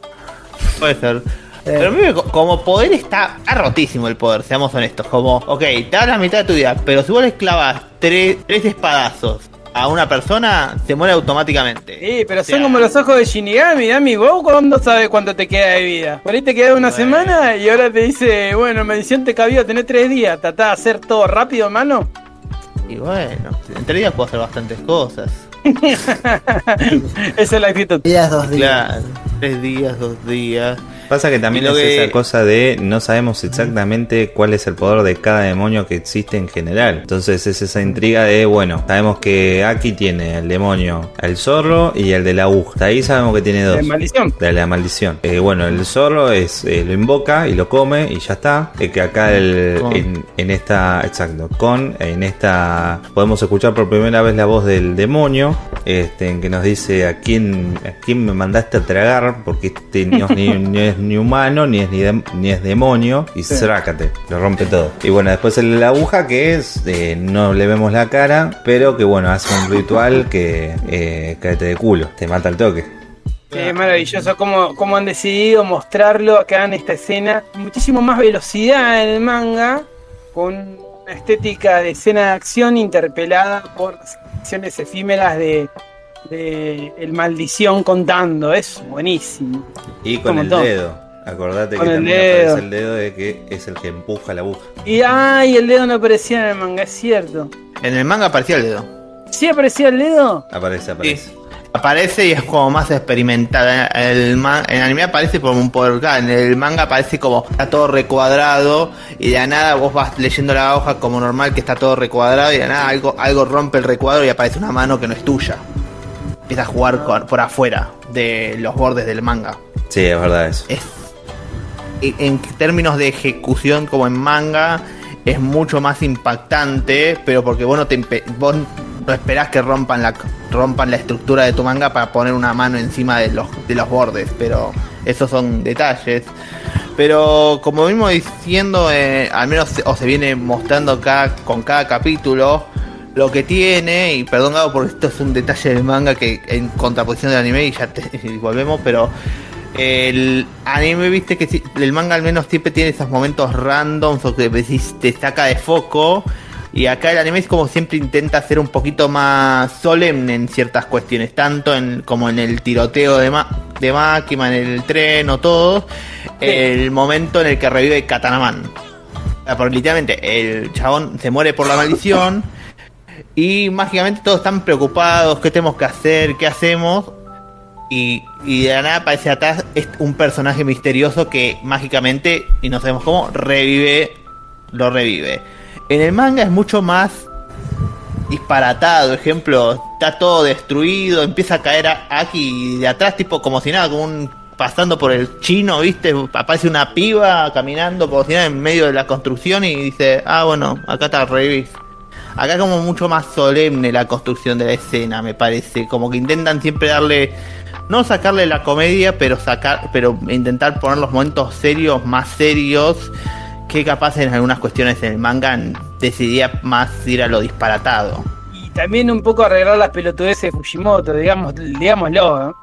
Puede ser. Pero a mí me- como poder está, está rotísimo el poder, seamos honestos. Como, ok, te da la mitad de tu vida, pero si vos le clavas tres, tres espadazos a una persona, se muere automáticamente. Sí, pero O son como los ojos de Shinigami, Dami. ¿Vos cuándo sabes cuánto te queda de vida? Por ahí te queda una Bueno. semana y ahora te dice, bueno, medición te cabió, tenés tres días. Tratá de hacer todo rápido, mano. Y bueno, en tres días puedo hacer bastantes cosas. <laughs> Esa es la actitud. Días, dos días. Claro, tres días, dos días. Pasa que también es que- esa cosa de no sabemos exactamente cuál es el poder de cada demonio que existe en general. Entonces es esa intriga de, bueno, sabemos que Aki tiene el demonio, el zorro y el de la aguja. Ahí sabemos que tiene dos. De maldición. De la maldición. Eh, bueno, el zorro es eh, lo invoca y lo come y ya está. Eh, que acá el, en, en esta, exacto, con, en esta podemos escuchar por primera vez la voz del demonio, este, en que nos dice a quién, a quién me mandaste a tragar, porque este no es ni, <laughs> ni es ni humano, ni es ni, ni es demonio, y zrácate, lo rompe todo. Y bueno, después el de la aguja que es, eh, no le vemos la cara, pero que bueno, hace un ritual que eh, cáete de culo, te mata al toque. Es maravilloso cómo, cómo han decidido mostrarlo acá en esta escena. Muchísimo más velocidad en el manga, con una estética de escena de acción interpelada por acciones efímeras de, de el maldición contando. Es buenísimo. Y con Como el todo. dedo. Acordate Con que el también dedo. aparece el dedo de que es el que empuja la aguja. Y ay, el dedo no aparecía en el manga, es cierto. En el manga aparecía el dedo. ¿Sí aparecía el dedo? Aparece, aparece. Sí. Aparece y es como más experimentada. En el, ma- en el anime aparece como un poder En el manga aparece como está todo recuadrado. Y de la nada vos vas leyendo la hoja como normal que está todo recuadrado. Y de la nada algo, algo rompe el recuadro y aparece una mano que no es tuya. Empieza a jugar con- por afuera de los bordes del manga. Sí, es verdad eso. Es, en términos de ejecución como en manga es mucho más impactante, pero porque vos no te vos no esperás que rompan la, rompan la estructura de tu manga para poner una mano encima de los, de los bordes, pero esos son detalles. Pero como venimos diciendo, eh, al menos o se viene mostrando cada, con cada capítulo, lo que tiene, y perdón Gabo porque esto es un detalle del manga que en contraposición del anime y ya te, <laughs> y volvemos, pero el anime, viste que el manga al menos siempre tiene esos momentos randoms o que te saca de foco. Y acá el anime es como siempre intenta ser un poquito más solemne en ciertas cuestiones, tanto en, como en el tiroteo de, ma de Makima, en el tren o todo, el momento en el que revive Katanaman. Porque literalmente el chabón se muere por la maldición <laughs> y mágicamente todos están preocupados, qué tenemos que hacer, qué hacemos. Y, y de la nada aparece atrás un personaje misterioso que mágicamente, y no sabemos cómo, revive, lo revive. En el manga es mucho más disparatado, ejemplo, está todo destruido, empieza a caer aquí de atrás, tipo como si nada, como un pasando por el chino, viste, aparece una piba caminando por si nada en medio de la construcción y dice, ah bueno, acá está revivís. Acá como mucho más solemne la construcción de la escena, me parece, como que intentan siempre darle no sacarle la comedia, pero sacar pero intentar poner los momentos serios más serios que capaz en algunas cuestiones en el manga decidía más ir a lo disparatado. Y también un poco arreglar las pelotudeces de Fujimoto, digamos, digámoslo,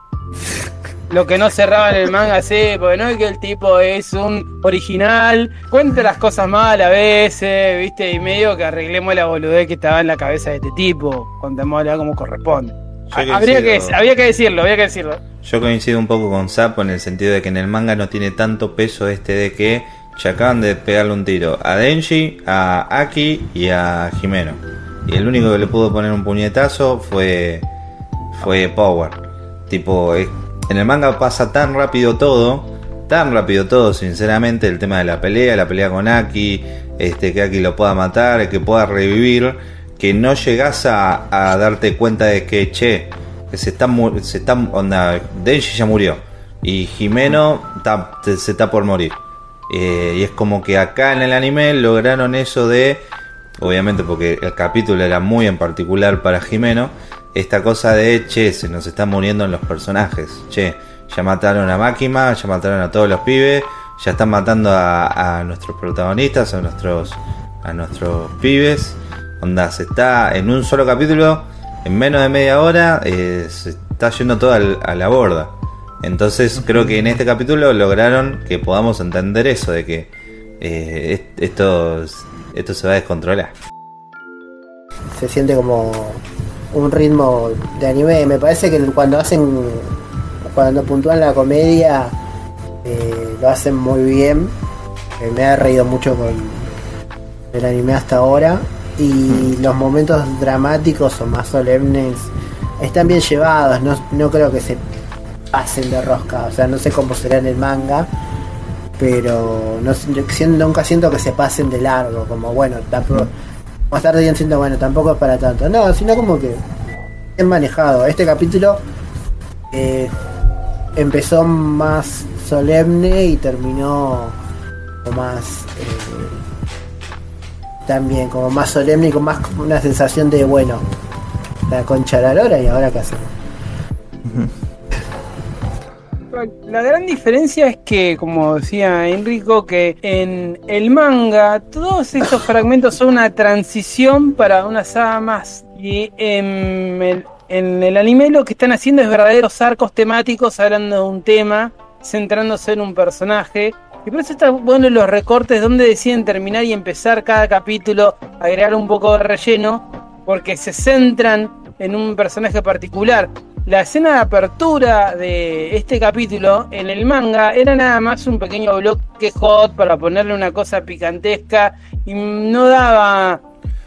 Lo que no cerraba en el manga, sí, porque no es que el tipo es un original, cuenta las cosas mal a veces, viste, y medio que arreglemos la boludez que estaba en la cabeza de este tipo, contémosla como corresponde. Habría que, había que decirlo, había que decirlo. Yo coincido un poco con Sapo en el sentido de que en el manga no tiene tanto peso este de que ya acaban de pegarle un tiro a Denji, a Aki y a Jimeno. Y el único que le pudo poner un puñetazo fue fue Power. Tipo, en el manga pasa tan rápido todo, tan rápido todo, sinceramente, el tema de la pelea, la pelea con Aki, este que Aki lo pueda matar, que pueda revivir, que no llegas a, darte cuenta de que che, que se está se está onda, Denji ya murió y Jimeno se está por morir. Eh, y es como que acá en el anime lograron eso de, obviamente porque el capítulo era muy en particular para Jimeno, esta cosa de, che, se nos están muriendo en los personajes, che, ya mataron a Máquima, ya mataron a todos los pibes, ya están matando a, nuestros protagonistas, a nuestros, a nuestros pibes, onda, se está en un solo capítulo, en menos de media hora, eh, se está yendo todo a la borda. Entonces creo que en este capítulo lograron que podamos entender eso, de que eh, esto, esto se va a descontrolar. Se siente como un ritmo de anime. Me parece que cuando hacen, cuando puntúan la comedia, eh, lo hacen muy bien. Eh, me ha reído mucho con el anime hasta ahora. Y los momentos dramáticos o más solemnes están bien llevados. No, no creo que se pasen de rosca. O sea, no sé cómo será en el manga, pero no, nunca siento que se pasen de largo, como bueno, tampoco, más tarde bien siento, bueno, tampoco es para tanto. No, sino como que es manejado. Este capítulo eh, empezó más solemne y terminó más eh, también como más solemne y con más una sensación de bueno la concha la lora y ahora qué hacemos la gran diferencia es que, como decía Enrico, que en el manga todos estos <laughs> fragmentos son una transición para una saga más. Y en el, en el anime lo que están haciendo es verdaderos arcos temáticos hablando de un tema, centrándose en un personaje. Y por eso está bueno los recortes donde deciden terminar y empezar cada capítulo, agregar un poco de relleno, porque se centran en un personaje particular la escena de apertura de este capítulo en el manga era nada más un pequeño bloque hot para ponerle una cosa picantesca y no daba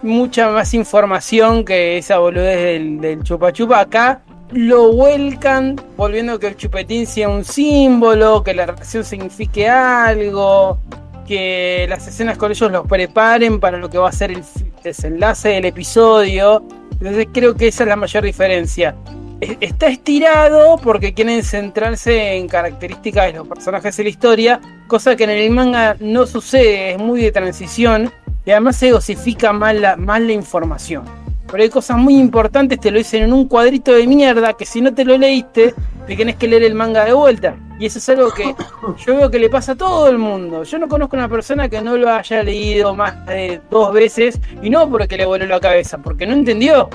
mucha más información que esa boludez del, del. Acá lo vuelcan volviendo que el chupetín sea un símbolo, que la relación signifique algo, que las escenas con ellos los preparen para lo que va a ser el desenlace del episodio. Entonces creo que esa es la mayor diferencia está estirado porque quieren centrarse en características de los personajes de la historia, cosa que en el manga no sucede, es muy de transición y además se osifica más la, la información. pero hay cosas muy importantes, te lo dicen en un cuadrito de mierda que si no te lo leíste, te tenés que leer el manga de vuelta. Y eso es algo que <coughs> yo veo que le pasa a todo el mundo. Yo no conozco una persona que no lo haya leído más de dos veces y no porque le voló la cabeza, porque no entendió.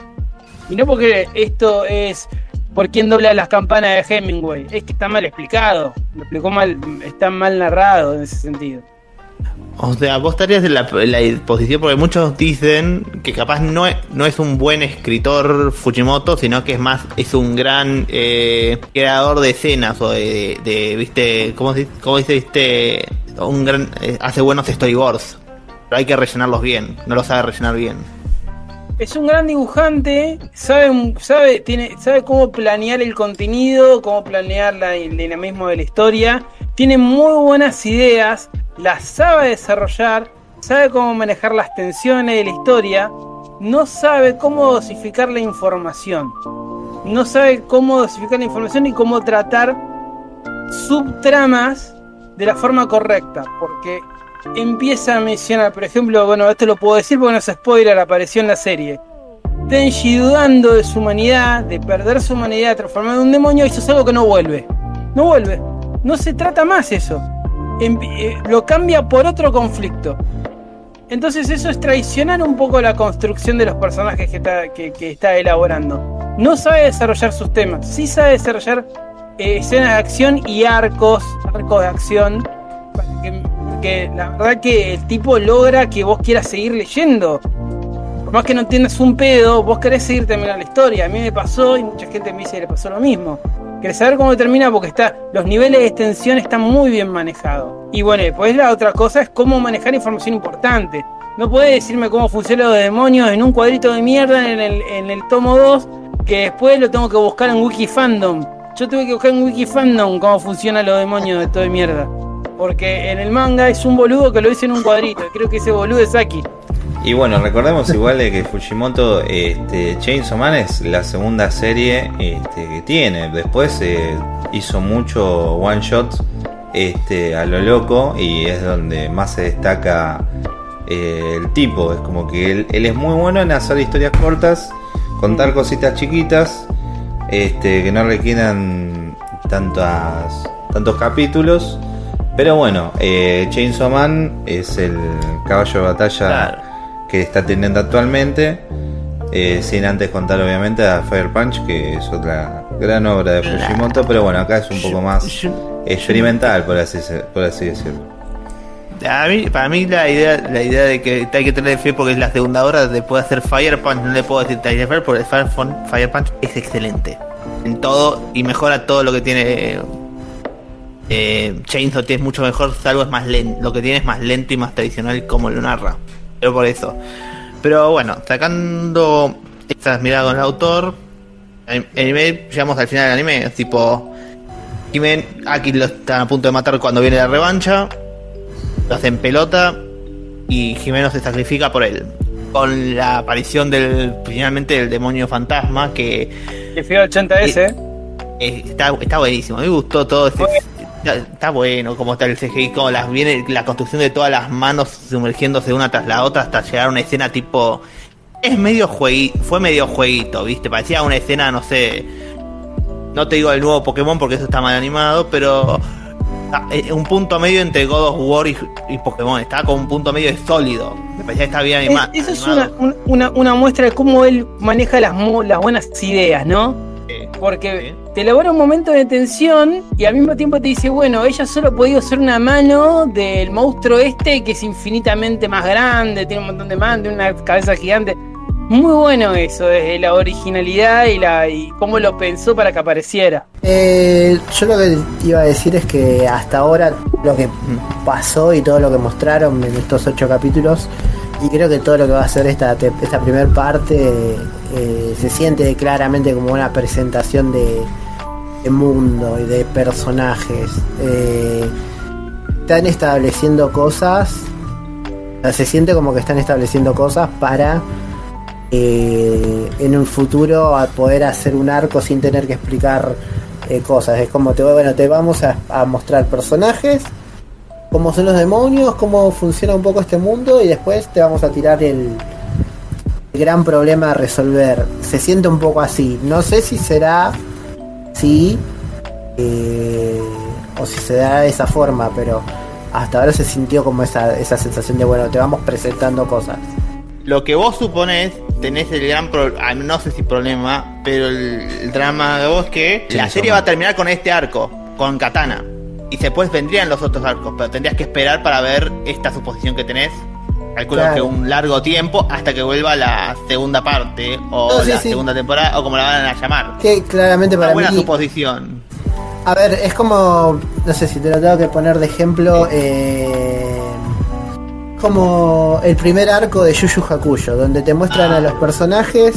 Y no porque esto es por quién dobla las campanas de Hemingway. Es que está mal explicado. Lo explicó mal, está mal narrado en ese sentido. O sea, vos estarías en la, la posición porque muchos dicen que capaz no es, no es un buen escritor Fujimoto, sino que es más, es un gran eh, creador de escenas o de, de, viste, ¿cómo, se- cómo dice, viste? Un gran, eh, hace buenos storyboards, pero hay que rellenarlos bien, no los sabe rellenar bien. Es un gran dibujante, sabe, sabe, tiene, sabe cómo planear el contenido, cómo planear la- el dinamismo de la historia. Tiene muy buenas ideas, las sabe desarrollar, sabe cómo manejar las tensiones de la historia, no sabe cómo dosificar la información. No sabe cómo dosificar la información y cómo tratar subtramas de la forma correcta, porque empieza a mencionar, por ejemplo, bueno, esto lo puedo decir porque no es spoiler, apareció en la serie. Tenji dudando de su humanidad, de perder su humanidad, transformado en un demonio, eso es algo que no vuelve. No vuelve. No se trata más eso. Eh, lo cambia por otro conflicto. Entonces eso es traicionar un poco la construcción de los personajes que está, elaborando. No sabe desarrollar sus temas, sí sabe desarrollar eh, escenas de acción y arcos, arcos de acción, que la verdad que el tipo logra que vos quieras seguir leyendo. Por más que no entiendas un pedo, vos querés seguir terminando la historia. A mí me pasó y mucha gente me dice que le pasó lo mismo. Querés saber cómo termina porque está, los niveles de extensión están muy bien manejados. Y bueno, después la otra cosa es cómo manejar información importante. No podés decirme cómo funcionan los demonios en un cuadrito de mierda en el, en el tomo 2 que después lo tengo que buscar en Wikifandom. Yo tuve que buscar en Wikifandom cómo funcionan los demonios de todo de mierda. Porque en el manga es un boludo que lo dice en un cuadrito. Creo que ese boludo es Aki. Y bueno, recordemos igual de que Fujimoto, este, Chainsaw Man es la segunda serie este, que tiene. Después eh, hizo mucho one shot este, a lo loco y es donde más se destaca eh, el tipo. Es como que él, él es muy bueno en hacer historias cortas, contar cositas chiquitas, este, que no requieran tantas, tantos capítulos. Pero bueno, eh, Chainsaw Man es el caballo de batalla Claro. que está teniendo actualmente. eh, sin antes contar obviamente a Fire Punch, que es otra gran obra de Fujimoto, pero bueno, acá es un poco más experimental, por así, por así decirlo. A mí, para mí la idea, la idea de que hay que tener fe porque es la segunda hora de poder hacer Fire Punch, no le puedo decir Tiger Fire porque Fire Punch es excelente en todo y mejora todo lo que tiene eh, Chainsaw tiene mucho mejor, salvo es más lento, lo que tiene es más lento y más tradicional como lo narra. Pero por eso. Pero bueno, sacando estas miradas con el autor, el anime, llegamos al final del anime, tipo Jimen, Aki lo están a punto de matar cuando viene la revancha, lo hacen pelota y Jimeno se sacrifica por él. Con la aparición del finalmente del demonio fantasma que Que fue 80S, ¿eh? está, está buenísimo, me gustó todo ese, está, está bueno como está el CGI, como las viene la construcción de todas las manos sumergiéndose una tras la otra hasta llegar a una escena tipo es medio jueguito, fue medio jueguito, viste, parecía una escena, no sé, no te digo el nuevo Pokémon porque eso está mal animado, pero ah, eh, un punto medio entre God of War y, y Pokémon, estaba con un punto medio sólido, me parecía que estaba bien anima- Es- Eso es animado. una, una, una muestra de cómo él maneja las, las buenas ideas, ¿no? Sí. Porque te elabora un momento de tensión y al mismo tiempo te dice, bueno, ella solo ha podido ser una mano del monstruo este que es infinitamente más grande, tiene un montón de manos, tiene una cabeza gigante. Muy bueno eso, desde la originalidad y, la, y cómo lo pensó para que apareciera. Eh, yo lo que iba a decir es que hasta ahora lo que pasó y todo lo que mostraron en estos ocho capítulos y creo que todo lo que va a ser esta, esta primer parte eh, se siente claramente como una presentación de, mundo y de personajes. Eh, están estableciendo cosas, se siente como que están estableciendo cosas para eh, en un futuro a poder hacer un arco sin tener que explicar cosas. Es como te, bueno, te vamos a, a mostrar personajes, cómo son los demonios, cómo funciona un poco este mundo y después te vamos a tirar el gran problema a resolver. Se siente un poco así. No sé si será sí eh, o si se da de esa forma, pero hasta ahora se sintió como esa, esa sensación de bueno, te vamos presentando cosas. Lo que vos suponés, tenés el gran problema, no sé si problema, pero el, el drama de vos es que Sí, la serie somos. va a terminar con este arco, con Katana. Y después vendrían los otros arcos, pero tendrías que esperar para ver esta suposición que tenés. Calculo Claro. que un largo tiempo hasta que vuelva la segunda parte, o No, sí, la sí. segunda temporada, o como la van a llamar. Que claramente Una para buena mí. suposición. A ver, es como. No sé si te lo tengo que poner de ejemplo. eh, como el primer arco de Yu Yu Hakuyo, donde te muestran Ah. a los personajes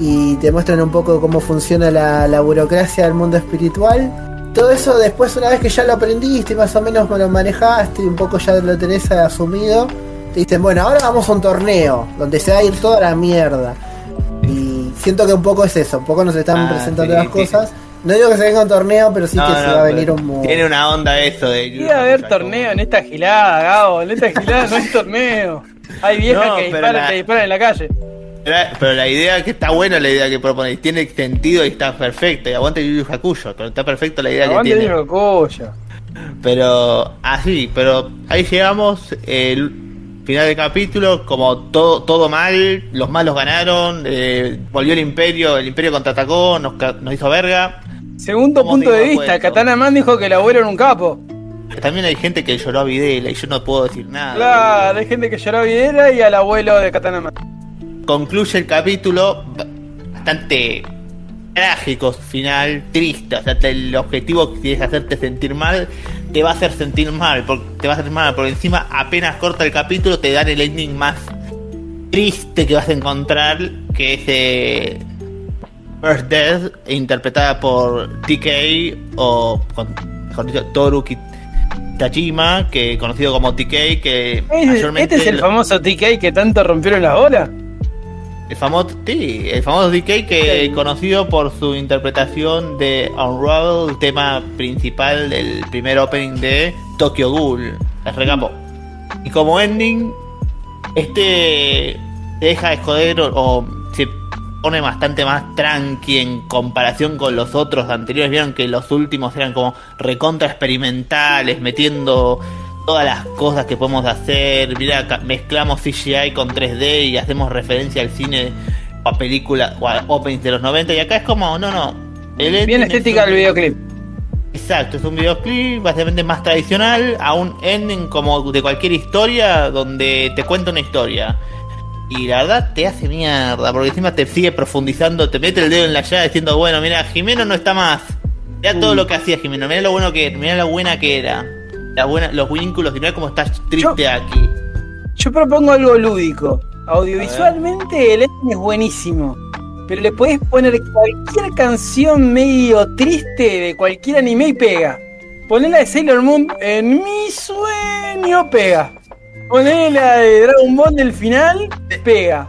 y te muestran un poco cómo funciona la, la burocracia del mundo espiritual. Todo eso después, una vez que ya lo aprendiste y más o menos lo manejaste y un poco ya lo tenés asumido, te dicen, bueno, ahora vamos a un torneo donde se va a ir toda la mierda. Y siento que un poco es eso, un poco nos están Ah, presentando sí, las sí. cosas. No digo que se venga un torneo, pero sí No, que se va a venir un... Tiene una onda eso de. Iba a haber torneo en esta gilada, Gabo. En esta gilada no hay torneo. Hay viejas No, que pero disparan, la- te disparan en la calle. Pero, la idea que está buena, la idea que proponéis, tiene sentido y está perfecta. Y aguante Yu Hakuyo, pero está perfecta la idea Aguante que tiene. Pero así, pero ahí llegamos, el final del capítulo, como todo, todo mal, los malos ganaron, eh, volvió el imperio, el imperio contraatacó, nos, hizo verga. Segundo ¿Cómo punto de vista? Katana Man dijo que el abuelo era un capo. También hay gente que lloró a Videla y yo no puedo decir nada. Claro, hay gente que lloró a Videra y al abuelo de Katana Man. Concluye el capítulo ba- bastante trágico final, triste. O sea, el objetivo que es hacerte sentir mal, te va a hacer sentir mal. Porque, te va a hacer mal, porque encima apenas corta el capítulo, te dan el ending más triste que vas a encontrar, que es eh, First Death, interpretada por TK o con, mejor dicho, Toru Tajima, que conocido como TK, que Este, este es el famoso TK que tanto rompieron las bolas. El famoso, sí, el famoso DK que conocido por su interpretación de Unravel, el tema principal del primer opening de Tokyo Ghoul. Les recapo. Y como ending, este te deja de joder o, o se pone bastante más tranqui en comparación con los otros anteriores. Vieron que los últimos eran como recontra experimentales, metiendo todas las cosas que podemos hacer. Mira, mezclamos CGI con 3D y hacemos referencia al cine o a películas o a openings de los 90. Y acá es como, no, no. el Bien es estética un- el videoclip. Exacto, es un videoclip básicamente más tradicional a un ending como de cualquier historia donde te cuenta una historia. Y la verdad te hace mierda, porque encima te sigue profundizando, te mete el dedo en la llaga diciendo, bueno, mira, Jimeno no está más. Mira todo lo que hacía Jimeno, mira lo bueno que mira lo buena que era. La buena, los vínculos, y mira cómo estás triste aquí. Yo propongo algo lúdico. Audiovisualmente el ending es buenísimo. Pero le podés poner cualquier canción medio triste de cualquier anime y pega. Ponela de Sailor Moon en mi sueño pega. Ponela de Dragon Ball del final, pega.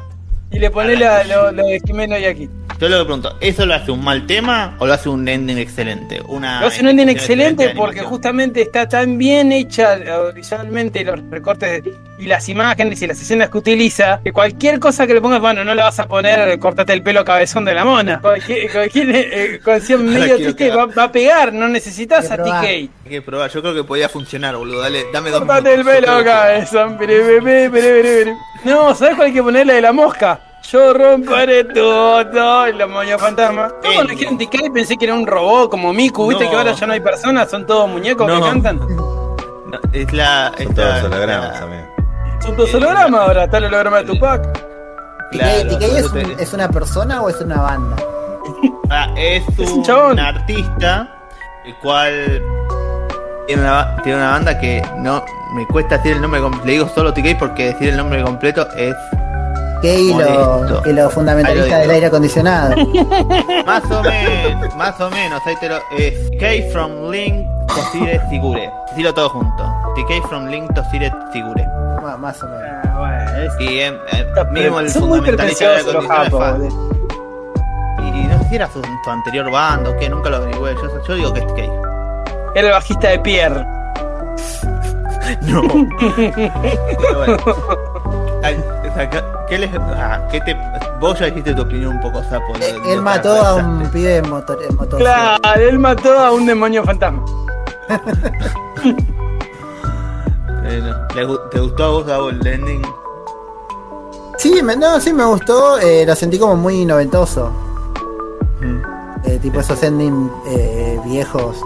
Y le ponés la- lo, lo de Jimeno y aquí. Yo lo que pregunto, ¿eso lo hace un mal tema o lo hace un ending excelente? Una Lo hace un ending excelente porque justamente está tan bien hecha audiovisualmente los recortes y las imágenes y las escenas que utiliza que cualquier cosa que le pongas, bueno, no le vas a poner cortate el pelo cabezón de la mona. Cualquier, cualquier eh, canción <laughs> Ahora medio triste va, va a pegar, no necesitas a. TK. Hay que probar, yo creo que podía funcionar, boludo. Dale, dame dos Cortate el pelo cabezón. No, ¿sabes cuál hay que ponerle de la mosca? Yo romperé todo y la moña fantasma. No, cuando dijeron TK pensé que era un robot como Miku, viste No. que ahora ya no hay personas, son todos muñecos No. que cantan. No, es la. Son es todos la- hologramas, la- amigo. Son todos hologramas ahora, está el holograma de Tupac. Claro, ¿TK por es, un- es una persona o es una banda? Ah, es, Es un un, chabón. artista, el cual tiene una, tiene una banda que no me cuesta decir el nombre completo. Le digo solo TK porque decir el nombre completo es que lo Ahí fundamentalista lo del aire acondicionado. <laughs> más o menos, más o menos. Ahí te lo es K from Link Tosire Sigure. Decirlo todo junto. TK from Link Tosire Sigure. Más o menos. Ah, bueno, es- Y eh, eh, mismo el son muy fundamentalista de la pretenciosos los condición japos. es fan. Y no sé si era su, su anterior banda o qué, nunca lo averigüé. Yo, yo digo que es TK. Era el bajista de Pierre. <laughs> No. <laughs> Pero bueno. Ay, sea, ¿Qué les, ah, qué te, vos ya dijiste tu opinión un poco sapo. Él mató a un pibe en motor, en motor Claro, él mató a un demonio fantasma. <laughs> Bueno, ¿le gu- ¿Te gustó a vos, Gabo, el ending? Sí, me, no, sí me gustó, eh, lo sentí como muy noventoso. Eh, tipo esos ending eh, viejos.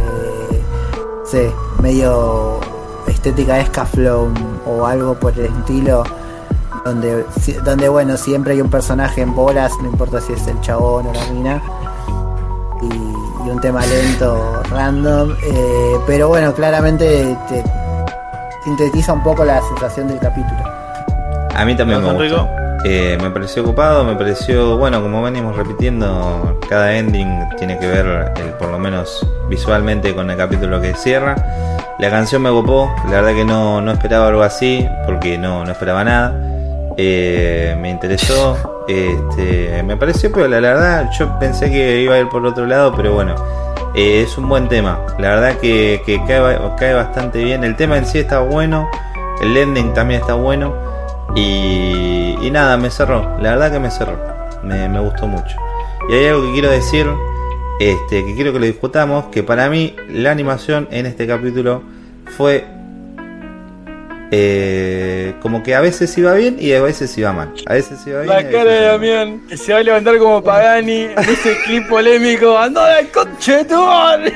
Eh, sí, medio estética escaflown o algo por el estilo. Donde, donde, bueno, siempre hay un personaje en bolas, no importa si es el chabón o la mina. Y, y un tema lento, random. eh, pero bueno, claramente te sintetiza un poco la sensación del capítulo. A mí también me ¿Vos, gustó. Eh, me pareció ocupado, me pareció, bueno, como venimos repitiendo, cada ending tiene que ver, el, por lo menos visualmente, con el capítulo que cierra. La canción me ocupó, la verdad que no, no esperaba algo así, porque no, no esperaba nada. Eh, me interesó, este, me pareció, pero la verdad yo pensé que iba a ir por otro lado, pero bueno, eh, es un buen tema. La verdad que, cae, cae bastante bien. El tema en sí está bueno, el ending también está bueno. Y, nada, me cerró. La verdad que me cerró. Me, me gustó mucho. Y hay algo que quiero decir, este, que quiero que lo discutamos, que para mí la animación en este capítulo fue eh, como que a veces iba bien y a veces iba mal. A veces iba bien. La cara de. Damián, que se va a levantar como Pagani ese clip polémico. ¡Ando de conche de tu madre!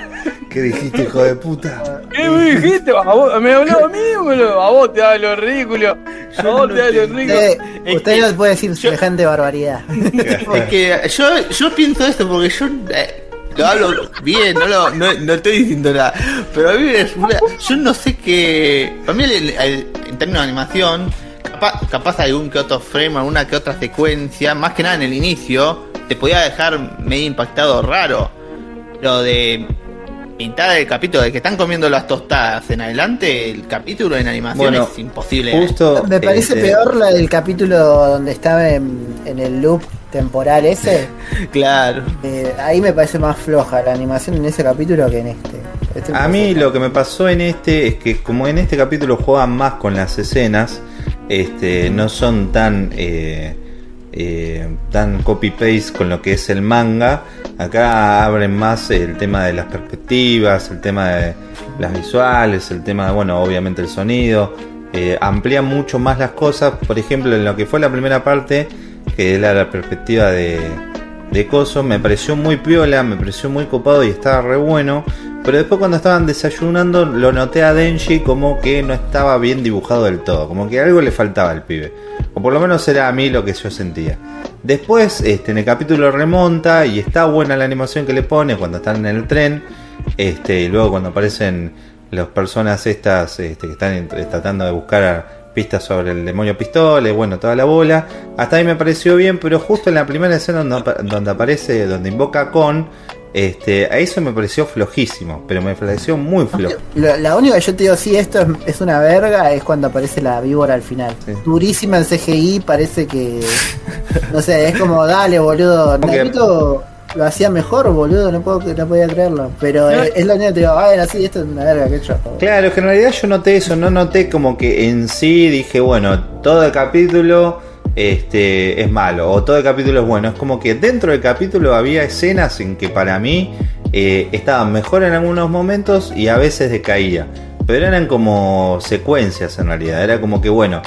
¿Qué dijiste, hijo de puta? ¿Qué me dijiste? ¿A vos- ¿Me habló a mí o me lo- A vos te hablo ridículo. A vos te hablo ridículo. Eh, usted no puede decir semejante barbaridad. <laughs> Es que yo, yo pienso esto porque yo eh, lo hablo bien, no, lo, no, estoy diciendo nada. Pero a mí me una- yo no sé qué. Para mí, el- el- en términos de animación, capaz, capaz algún que otro frame, alguna que otra secuencia, más que nada en el inicio, te podía dejar medio impactado raro. Lo de mitad del capítulo, de que están comiendo las tostadas en adelante, el capítulo en animación Bueno, es imposible. Justo. Me parece este, peor la del capítulo donde estaba en, en el loop temporal ese. <laughs> Claro. Eh, ahí me parece más floja la animación en ese capítulo que en este. Este A mí parece- lo que me pasó en este es que como en este capítulo juegan más con las escenas, este, no son tan eh, eh, tan copy paste con lo que es el manga. Acá abren más el tema de las perspectivas, el tema de las visuales, el tema de bueno, obviamente el sonido. eh, amplían mucho más las cosas. Por ejemplo, en lo que fue la primera parte, que era la perspectiva de, de Coso, me pareció muy piola, me pareció muy copado y estaba re bueno. Pero después cuando estaban desayunando lo noté a Denji como que no estaba bien dibujado del todo, como que algo le faltaba al pibe. O por lo menos era a mí lo que yo sentía. Después, este, en el capítulo remonta y está buena la animación que le pone cuando están en el tren. Este, y luego cuando aparecen las personas estas este, que están tratando de buscar pistas sobre el demonio pistola, bueno, toda la bola. Hasta ahí me pareció bien, pero justo en la primera escena donde, donde aparece, donde invoca a Con, este, a eso me pareció flojísimo, pero me pareció muy flojo. Lo- la única que yo te digo, sí, esto es, es una verga, es cuando aparece la víbora al final. Sí. Durísima en CGI, parece que. <laughs> No sé, es como, dale, boludo. Que- Naruto lo hacía mejor, boludo, no, puedo, no podía creerlo. Pero No. es, es lo único que te digo, a ver, así, esto es una verga, que yo. Claro, que en realidad yo noté eso, no noté como que en sí dije, bueno, todo el capítulo este, es malo o todo el capítulo es bueno. Es como que dentro del capítulo había escenas en que para mí eh, estaban mejor en algunos momentos y a veces decaía. Pero eran como secuencias en realidad. Era como que, bueno,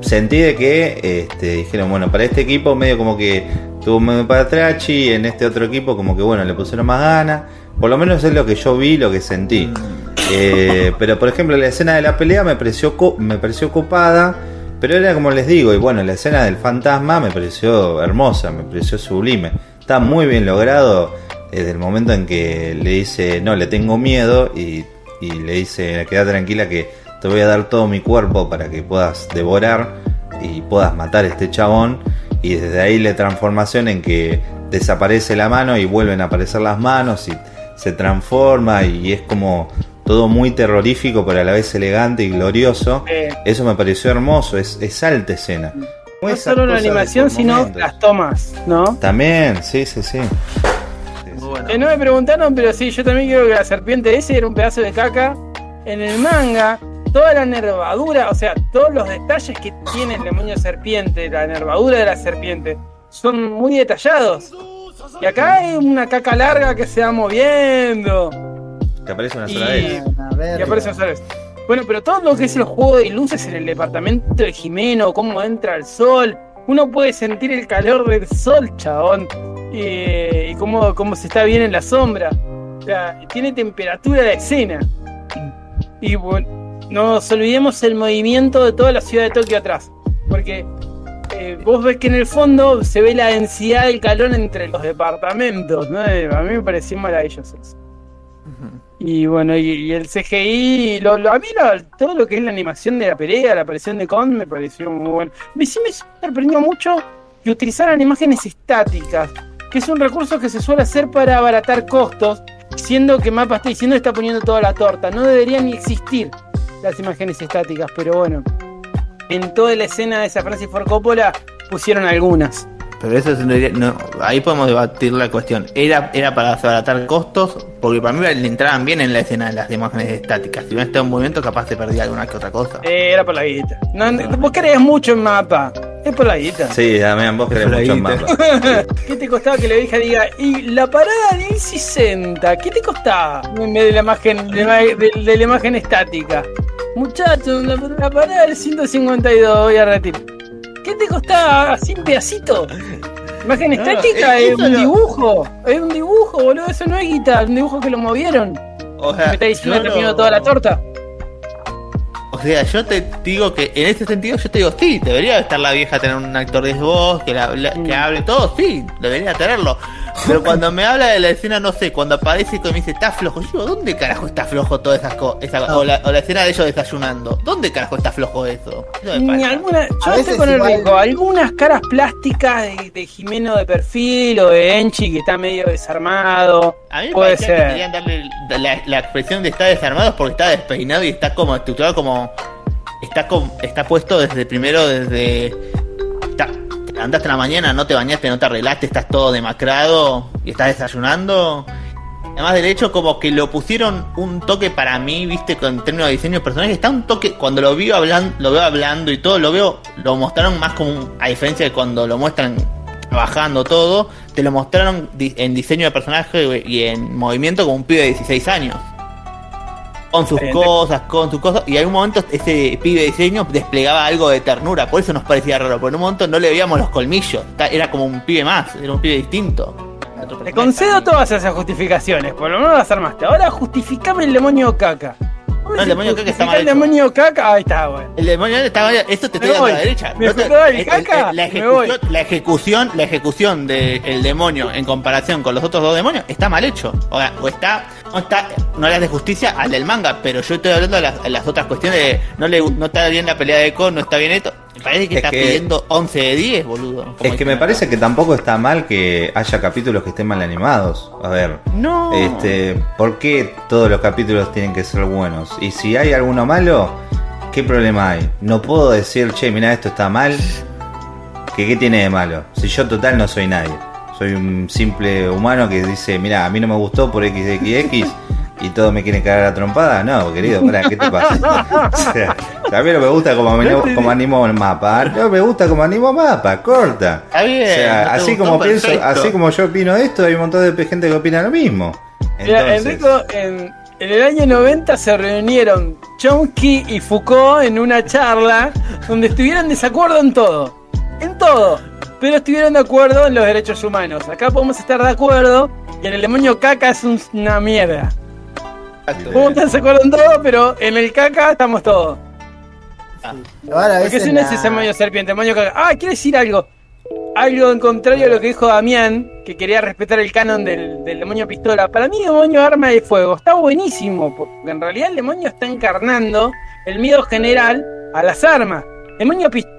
sentí de que este, dijeron, bueno, para este equipo medio como que tuvo medio para y en este otro equipo como que, bueno, le pusieron más ganas. Por lo menos es lo que yo vi, lo que sentí. Eh, pero por ejemplo la escena de la pelea me pareció me pareció copada, pero era como les digo, y bueno, la escena del fantasma me pareció hermosa, me pareció sublime. Está muy bien logrado desde el momento en que le dice, no, le tengo miedo, y, y le dice, queda tranquila que te voy a dar todo mi cuerpo para que puedas devorar y puedas matar a este chabón. Y desde ahí la transformación en que desaparece la mano y vuelven a aparecer las manos y se transforma y es como todo muy terrorífico pero a la vez elegante y glorioso. Eh, Eso me pareció hermoso, es, es alta escena. no Esas solo la animación, sino momentos. las tomas, ¿no? También, sí, sí, sí. Bueno. Que no me preguntaron, pero sí, yo también creo que la serpiente ese era un pedazo de caca. En el manga, toda la nervadura, o sea, todos los detalles que tiene el demonio serpiente, la nervadura de la serpiente, son muy detallados. Y acá hay una caca larga que se va moviendo. Que aparece una Y- sola vez. Ver, Y aparece una sola vez. Bueno, pero todo lo que es el juego de luces en el departamento de Jimeno, cómo entra el sol, uno puede sentir el calor del sol, chabón. Y, y cómo, cómo se está bien en la sombra. O sea, tiene temperatura la escena. Y bueno, no nos olvidemos el movimiento de toda la ciudad de Tokio atrás. Porque eh, vos ves que en el fondo se ve la densidad del calor entre los departamentos. ¿no? Eh, A mí me pareció maravilloso eso. Y bueno, y, el CGI, lo, lo- a mí lo- todo lo que es la animación de la pelea, la aparición de Kong, me pareció muy bueno. Me, sí me sorprendió mucho que utilizaran imágenes estáticas, que es un recurso que se suele hacer para abaratar costos, siendo que Mapa está diciendo está poniendo toda la torta. No deberían ni existir las imágenes estáticas, pero bueno, en toda la escena de esa Francis Ford Coppola pusieron algunas. Pero eso es- no, ahí podemos debatir la cuestión. ¿Era, era para abaratar costos? Porque para mí le entraban bien en la escena las imágenes estáticas. Si no estaba en movimiento, capaz se perdía alguna que otra cosa. Eh, era por la guita. No, no, vos crees mucho en Mapa, es por la guita. Sí, Damián, vos querés mucho en mapa. <laughs> ¿Qué te costaba que la vieja diga, y la parada de 60, ¿qué te costaba? En vez de la imagen, de, la- de- de la imagen estática. Muchachos, la, la parada del 152 voy a retirar. ¿Qué te costaba así un pedacito? Imagen No, estática es- es un dibujo, es un dibujo, boludo, eso no es guita, es un dibujo que lo movieron. O sea, Me está diciendo que toda la torta. O sea, yo te digo que en ese sentido, yo te digo, sí, debería estar la vieja tener un actor de voz, que, la- la- que hable todo, sí, debería tenerlo. Pero cuando me habla de la escena, no sé, cuando aparece y me dice, está flojo, yo digo, ¿dónde carajo está flojo todas esas cosas? O, la, o la escena de ellos desayunando, ¿dónde carajo está flojo eso? Me Ni parece. alguna, yo A estoy veces con el igual- riesgo. Algunas caras plásticas de, de Jimeno de perfil o de Enchi que está medio desarmado. A mí me Puede parecía que ser. querían darle la, la expresión de estar desarmado porque está despeinado y está como estructurado como. Está, com- está puesto desde primero, desde. Está- te levantaste en la mañana, no te bañaste, no te arreglaste, estás todo demacrado y estás desayunando. Además del hecho, como que lo pusieron un toque para mí, viste, con términos de diseño de personaje, está un toque, cuando lo veo hablando, lo veo hablando y todo, lo veo, lo mostraron más como, a diferencia de cuando lo muestran trabajando todo, te lo mostraron en diseño de personaje y en movimiento como un pibe de 16 años. Con sus cosas, con sus cosas, y en un momento ese pibe de diseño desplegaba algo de ternura, por eso nos parecía raro, porque en un momento no le veíamos los colmillos, era como un pibe más, era un pibe distinto. Te concedo todas esas justificaciones, por lo menos las armaste. Ahora justificame el demonio caca. No, el demonio caca está mal El demonio caca, ahí está, bueno. El demonio estaba eso te Me estoy dando a la derecha. Me No te- el el- el- caca, la, ejecución, la ejecución, la ejecución del demonio en comparación con los otros dos demonios está mal hecho. O, sea, o está, no está, no le hace justicia al del manga, pero yo estoy hablando de las, de las otras cuestiones de no le no está bien la pelea de Kon, no está bien esto. Me parece que Es está que- pidiendo 11 de 10, boludo. Es que me parece que tampoco está mal que haya capítulos que estén mal animados. A ver, No. este, ¿por qué todos los capítulos tienen que ser buenos? Y si hay alguno malo, ¿qué problema hay? No puedo decir, che, mira, esto está mal. ¿Que ¿Qué tiene de malo? Si yo total no soy nadie. Soy un simple humano que dice, mira, a mí no me gustó por XXX y todos me quieren cagar a trompada. No, querido, pará, ¿qué te pasa? <laughs> O sea, también no me gusta como, animo- como animo el mapa. No me gusta como animo mapa, corta. Está bien, O sea, así como pienso, así como yo opino esto, hay un montón de gente que opina lo mismo. Mira, Enrico, en, en el año 90 se reunieron Chomsky y Foucault en una charla donde estuvieron de desacuerdo en todo. En todo. Pero estuvieron de acuerdo en los derechos humanos. Acá podemos estar de acuerdo que el demonio caca es un- una mierda. Podemos estar de acuerdo en todo, pero en el caca estamos todos. Ahora, a Porque si no es ese demonio serpiente, demonio caca. Ah, quiero decir algo. Algo en contrario a lo que dijo Damián, que quería respetar el canon del, del demonio pistola. Para mí, el demonio arma de fuego está buenísimo, porque en realidad el demonio está encarnando el miedo general a las armas. Demonio pistola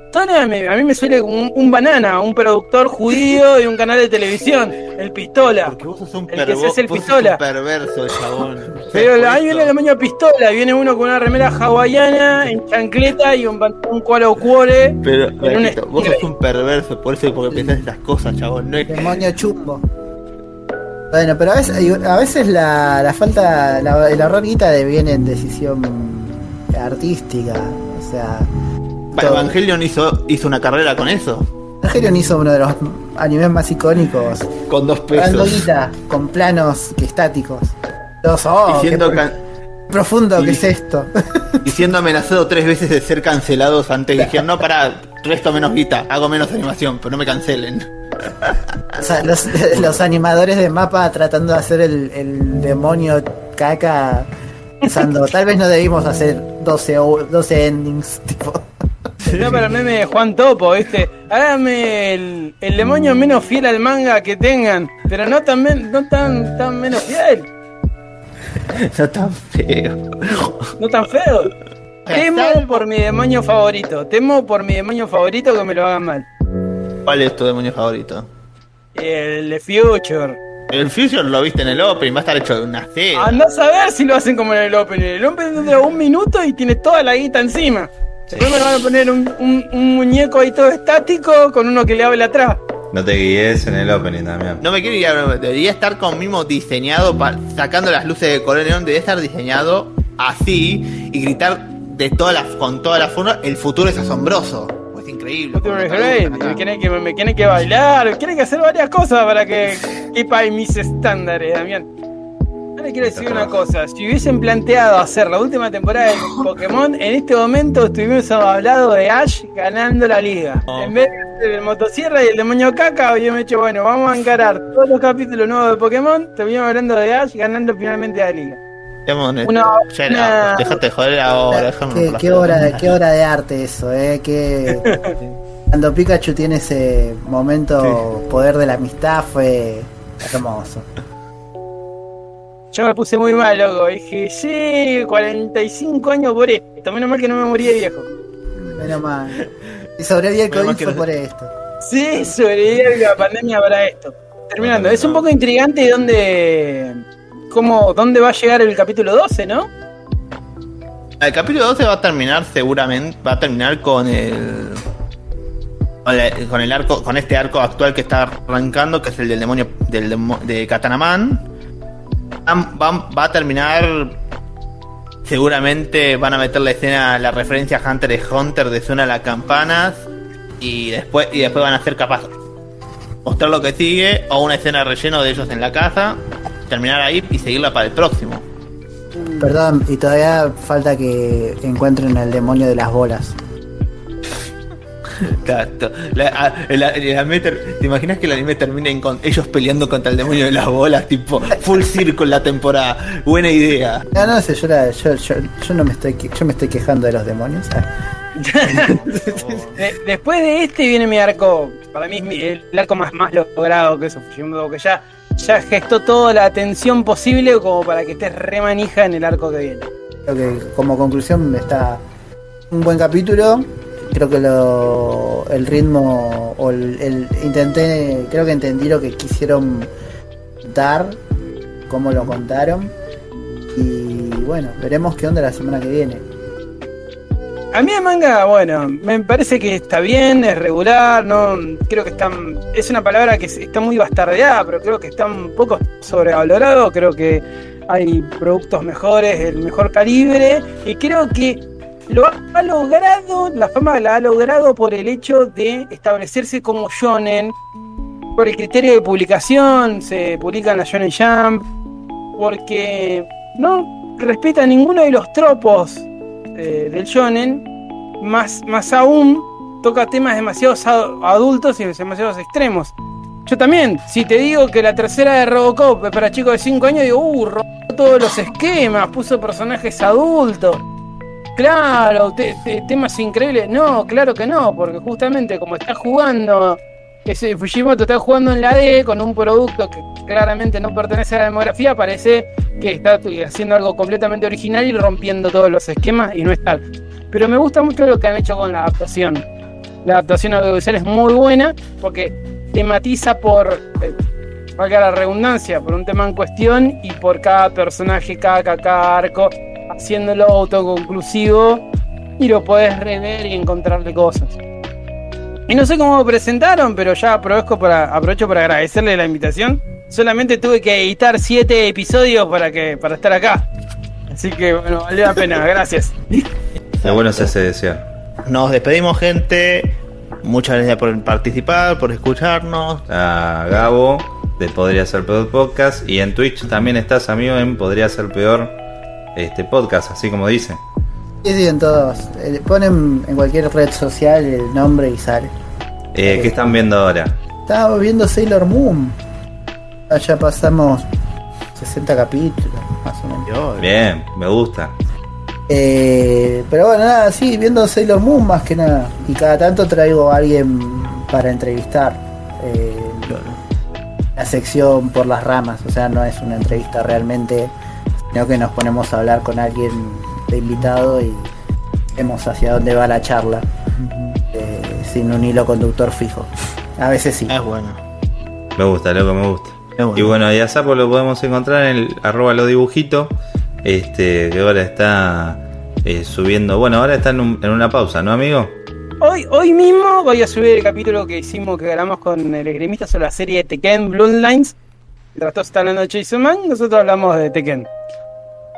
me- a mí me suele un, un banana, un productor judío de un canal de televisión, el pistola. Porque vos sos un, El que se hace el vos sos pistola. un perverso, chabón. Pero ahí viene el demonio pistola, viene uno con una remera hawaiana, en chancleta y un pantalón cualo cuore. Pero, un vos sos un perverso, por eso porque pensás estas cosas, chabón. No es Demonio chumbo. Bueno, pero a veces, a veces la, la falta, la- el error guita de viene en decisión artística. O sea, todo. Evangelion hizo, hizo una carrera con eso. Evangelion hizo uno de los animes más icónicos. Con dos Dando pesos. guita, con planos que estáticos. Todos, oh, y, qué siendo pro- can- profundo que es esto. y siendo amenazado tres veces de ser cancelados antes. Dijeron, no, para, resto menos guita, hago menos animación, pero no me cancelen. O sea, los, los animadores de mapa tratando de hacer el, el demonio caca. Pensando, tal vez no debimos hacer 12, o- 12 endings. Tipo. <laughs> No, pero meme de Juan Topo, ¿viste? Hágame el, el demonio menos fiel al manga que tengan, pero no tan, men- no tan, tan menos fiel, <laughs> No tan feo. no tan feo. Temo por mi demonio favorito, temo por mi demonio favorito que me lo hagan mal. ¿Cuál es tu demonio favorito? El de Future. El Future lo viste en el Open, va a estar hecho de una C. Andá a saber si lo hacen como en el Open. El Open dura un minuto y tiene toda la guita encima. Después me van a poner un, un- un muñeco ahí todo estático con uno que le habla atrás. No te guíes en el opening también. No me quiero ir a debería estar con mismo diseñado, sacando las luces de color neón, debería estar diseñado así y gritar de todas las, con toda la forma, el futuro es asombroso. Es increíble. Las acá. Me tiene que, me tiene que bailar, tiene que hacer varias cosas para que quepa mis estándares, Damián. Quiero decir una cosa, si hubiesen planteado hacer la última temporada de Pokémon, en este momento estuviésemos hablado de Ash ganando la liga. Oh. En vez de hacer el motosierra y el demonio caca, habíamos hecho, bueno, vamos a encarar todos los capítulos nuevos de Pokémon, terminamos hablando de Ash ganando finalmente la liga. Una- una- Déjate de joder ahora. déjame qué, qué obra, qué obra de arte eso, eh. Qué- <laughs> cuando Pikachu tiene ese momento poder de la amistad fue hermoso. Yo me puse muy mal, loco. Dije, sí, 45 años por esto. Menos mal que no me morí de viejo. Menos mal. Y sobreviví mal COVID fue no- por esto. Sí, sobreviví a la pandemia para esto. Terminando, es un poco intrigante dónde, cómo, dónde va a llegar el capítulo 12, ¿no? El capítulo 12 va a terminar seguramente, va a terminar con el con, el arco, con este arco actual que está arrancando, que es el del demonio del demo- de Katanaman. Va a terminar seguramente van a meter la escena, la referencia a Hunter x Hunter de suena las campanas y después y después van a ser capaces mostrar lo que sigue o una escena relleno de ellos en la casa, terminar ahí y seguirla para el próximo. Perdón, y todavía falta que encuentren el demonio de las bolas. Exacto. La- a- el- el anime ter- ¿Te imaginas que el anime termine con ellos peleando contra el demonio de las bolas? Tipo, full circle la temporada. Buena idea. No, no sé, yo, la- yo, yo, yo no me estoy yo me estoy quejando de los demonios. ah. <laughs> De- después de este viene mi arco, para mí es mi- el arco más, más logrado que eso, que ya, ya gestó toda la atención posible como para que estés re manija en el arco que viene. Creo que como conclusión está un buen capítulo. Creo que lo, el ritmo o el, intenté, creo que entendí lo que quisieron dar, cómo lo contaron. Y bueno, veremos qué onda la semana que viene. A mí el manga, bueno, me parece que está bien, es regular, no creo que está es una palabra que está muy bastardeada, pero creo que está un poco sobrevalorado, creo que hay productos mejores, el mejor calibre y creo que lo ha, logrado, la fama la ha logrado por el hecho de establecerse como shonen, por el criterio de publicación, se publica en la Shonen Jump, porque no respeta ninguno de los tropos eh, del shonen, más, más aún toca temas demasiado adultos y demasiados extremos. Yo también, si te digo que la tercera de Robocop es para chicos de 5 años, digo, uh, robó todos los esquemas, puso personajes adultos. Claro, te- te- temas increíbles. No, claro que no, porque justamente como está jugando, ese Fujimoto está jugando en la D con un producto que claramente no pertenece a la demografía, parece que está haciendo algo completamente original y rompiendo todos los esquemas y no es tal. Pero me gusta mucho lo que han hecho con la adaptación. La adaptación audiovisual es muy buena porque tematiza por, eh, valga la redundancia, por un tema en cuestión y por cada personaje, cada, cada, arco, haciéndolo autoconclusivo y lo podés rever y encontrarle cosas. Y no sé cómo me presentaron, pero ya aprovecho para, aprovecho para agradecerle la invitación. Solamente tuve que editar siete episodios para que para estar acá. Así que bueno, valió la pena, gracias. Lo bueno se hace desear. Nos despedimos, gente. Muchas gracias por participar, por escucharnos. A Gabo de Podría Ser Peor Podcast. Y en Twitch también estás, amigo, en Podría Ser Peor este podcast, así como dice. Sí, sí, en todos. Eh, Ponen en cualquier red social el nombre y sale. Eh, ¿Qué están viendo ahora? Estábamos viendo Sailor Moon. Allá pasamos 60 capítulos, más o menos. Bien, me gusta. Eh, pero bueno, nada, sí, viendo Sailor Moon más que nada. Y cada tanto traigo a alguien para entrevistar. Eh, la sección por las ramas, o sea, no es una entrevista realmente, sino que nos ponemos a hablar con alguien de invitado y vemos hacia dónde va la charla. eh, sin un hilo conductor fijo. A veces sí. Es bueno. Me gusta, loco, me gusta. Bueno. Y bueno, y a Sapo lo podemos encontrar en el arroba lo dibujito. Este, que ahora está eh, subiendo. Bueno, ahora está en, un- en una pausa, ¿no, amigo? Hoy, hoy mismo voy a subir el capítulo que hicimos, que grabamos con el esgrimista sobre la serie de Tekken Bloodlines. Mientras todos están hablando de Jason Man, nosotros hablamos de Tekken.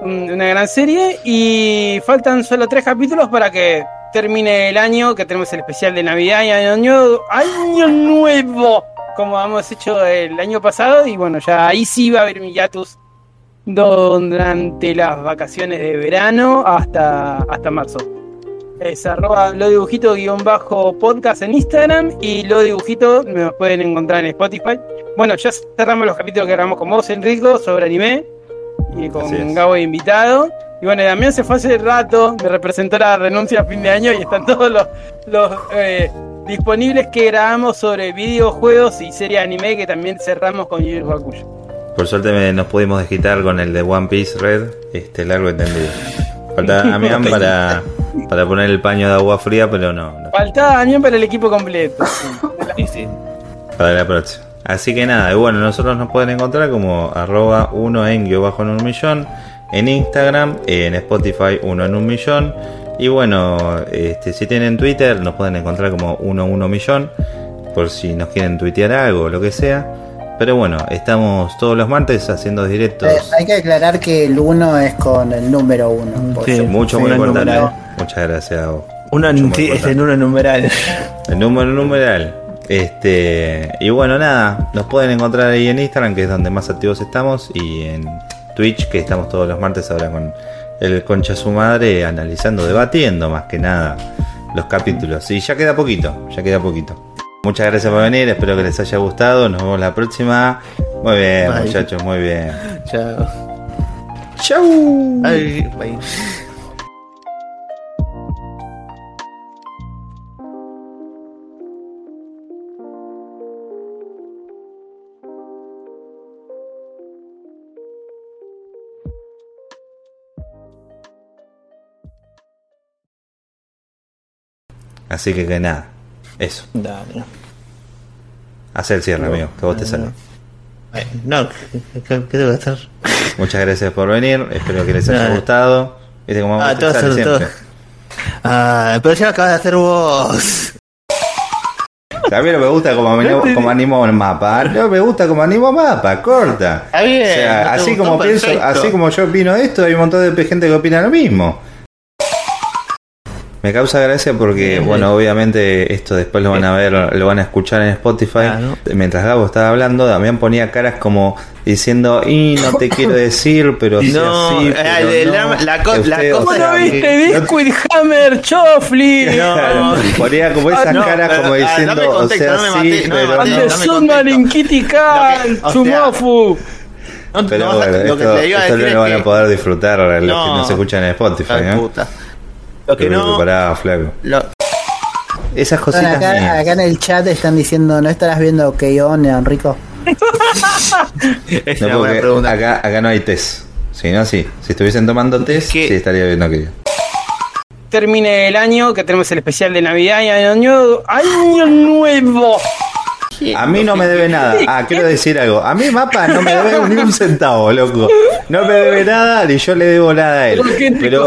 Un- Una gran serie y faltan solo tres capítulos para que termine el año, que tenemos el especial de Navidad y año nuevo como hemos hecho el año pasado. Y bueno, ya ahí sí va a haber mi hiatus durante las vacaciones de verano hasta, hasta marzo. Es arroba lo dibujito guion bajo podcast en Instagram y lo dibujito me pueden encontrar en Spotify. Bueno, ya cerramos los capítulos que grabamos con vos, Enrico, sobre anime y con. Gabo de invitado. Y bueno, Damián se fue hace rato, me representó la renuncia a fin de año y están todos los, los eh, disponibles que grabamos sobre videojuegos y serie anime que también cerramos con Yu Hakusho. Por suerte me- nos pudimos desquitar con el de One Piece Red, este largo entendido. Falta <laughs> Damián para, para poner el paño de agua fría, pero no, no, Faltaba Damián para el equipo completo. Sí, sí. para la próxima. Así que nada, y bueno, nosotros nos pueden encontrar como arroba uno en guion bajo en un millón, en Instagram, en Spotify uno en un millón. Y bueno, este, si tienen Twitter nos pueden encontrar como uno uno millón, por si nos quieren tuitear algo o lo que sea. Pero bueno, estamos todos los martes haciendo directos. Eh, hay que aclarar que el 1 es con el número 1. Sí. Mucho, Sí, muy el importante. Muchas gracias. Muy sí, es en uno numeral. El número numeral. Este, y bueno, nada, nos pueden encontrar ahí en Instagram, que es donde más activos estamos, y en Twitch, que estamos todos los martes ahora con el concha su madre, analizando, debatiendo más que nada los capítulos. Y ya queda poquito, ya queda poquito. Muchas gracias por venir, espero que les haya gustado, nos vemos la próxima. Muy bien, Bye. muchachos, muy bien. Chao. Chau. Ay, bye. Así que que nada, eso. Dale. Hacer el cierre, amigo, que vos te sale. Ay, No, ¿qué, qué, debo hacer? Muchas gracias por venir, espero que les haya gustado. Viste cómo Ah, vamos a hacer siempre. Ah, pero ya lo acabas de hacer vos. A mí no me gusta como, como animo el mapa. No me gusta como animo mapa, corta. Está bien, O sea, así como pienso, perfecto. así como yo opino esto, hay un montón de gente que opina lo mismo. Me causa gracia porque, bueno, obviamente esto después lo van a ver, lo van a escuchar en Spotify. Claro. Mientras Gabo estaba hablando, Damián ponía caras como diciendo, y no te quiero <laughs> decir, pero sí No, así, eh, pero el- no". la- la co- Usted, la o ¿Cómo no viste Biscuit Hammer Chofli? <laughs> Claro, ponía como esas Ah, no, caras como ah, diciendo, o sea, no sí, no pero no. Kitty Cat, Chumofu. No, Pero no, bueno, lo esto, no lo van a poder disfrutar los que No. no se escuchan en Spotify, ¿no? Lo que Pero no. flaco. Lo, Esas Bueno, cositas acá, mías. acá en el chat están diciendo, ¿no estarás viendo Keyon, Enrico? <laughs> es No, porque pregunta. acá, acá no hay test. Si no, sí. Si estuviesen tomando test, ¿Qué? sí estaría viendo que Termine el año, que tenemos el especial de Navidad y Año Nuevo. ¡Año Nuevo! A mí no me debe nada. Ah, quiero decir algo. A mí Mapa no me debe ni un centavo, loco. No me debe nada ni yo le debo nada a él. ¿Por qué te Pero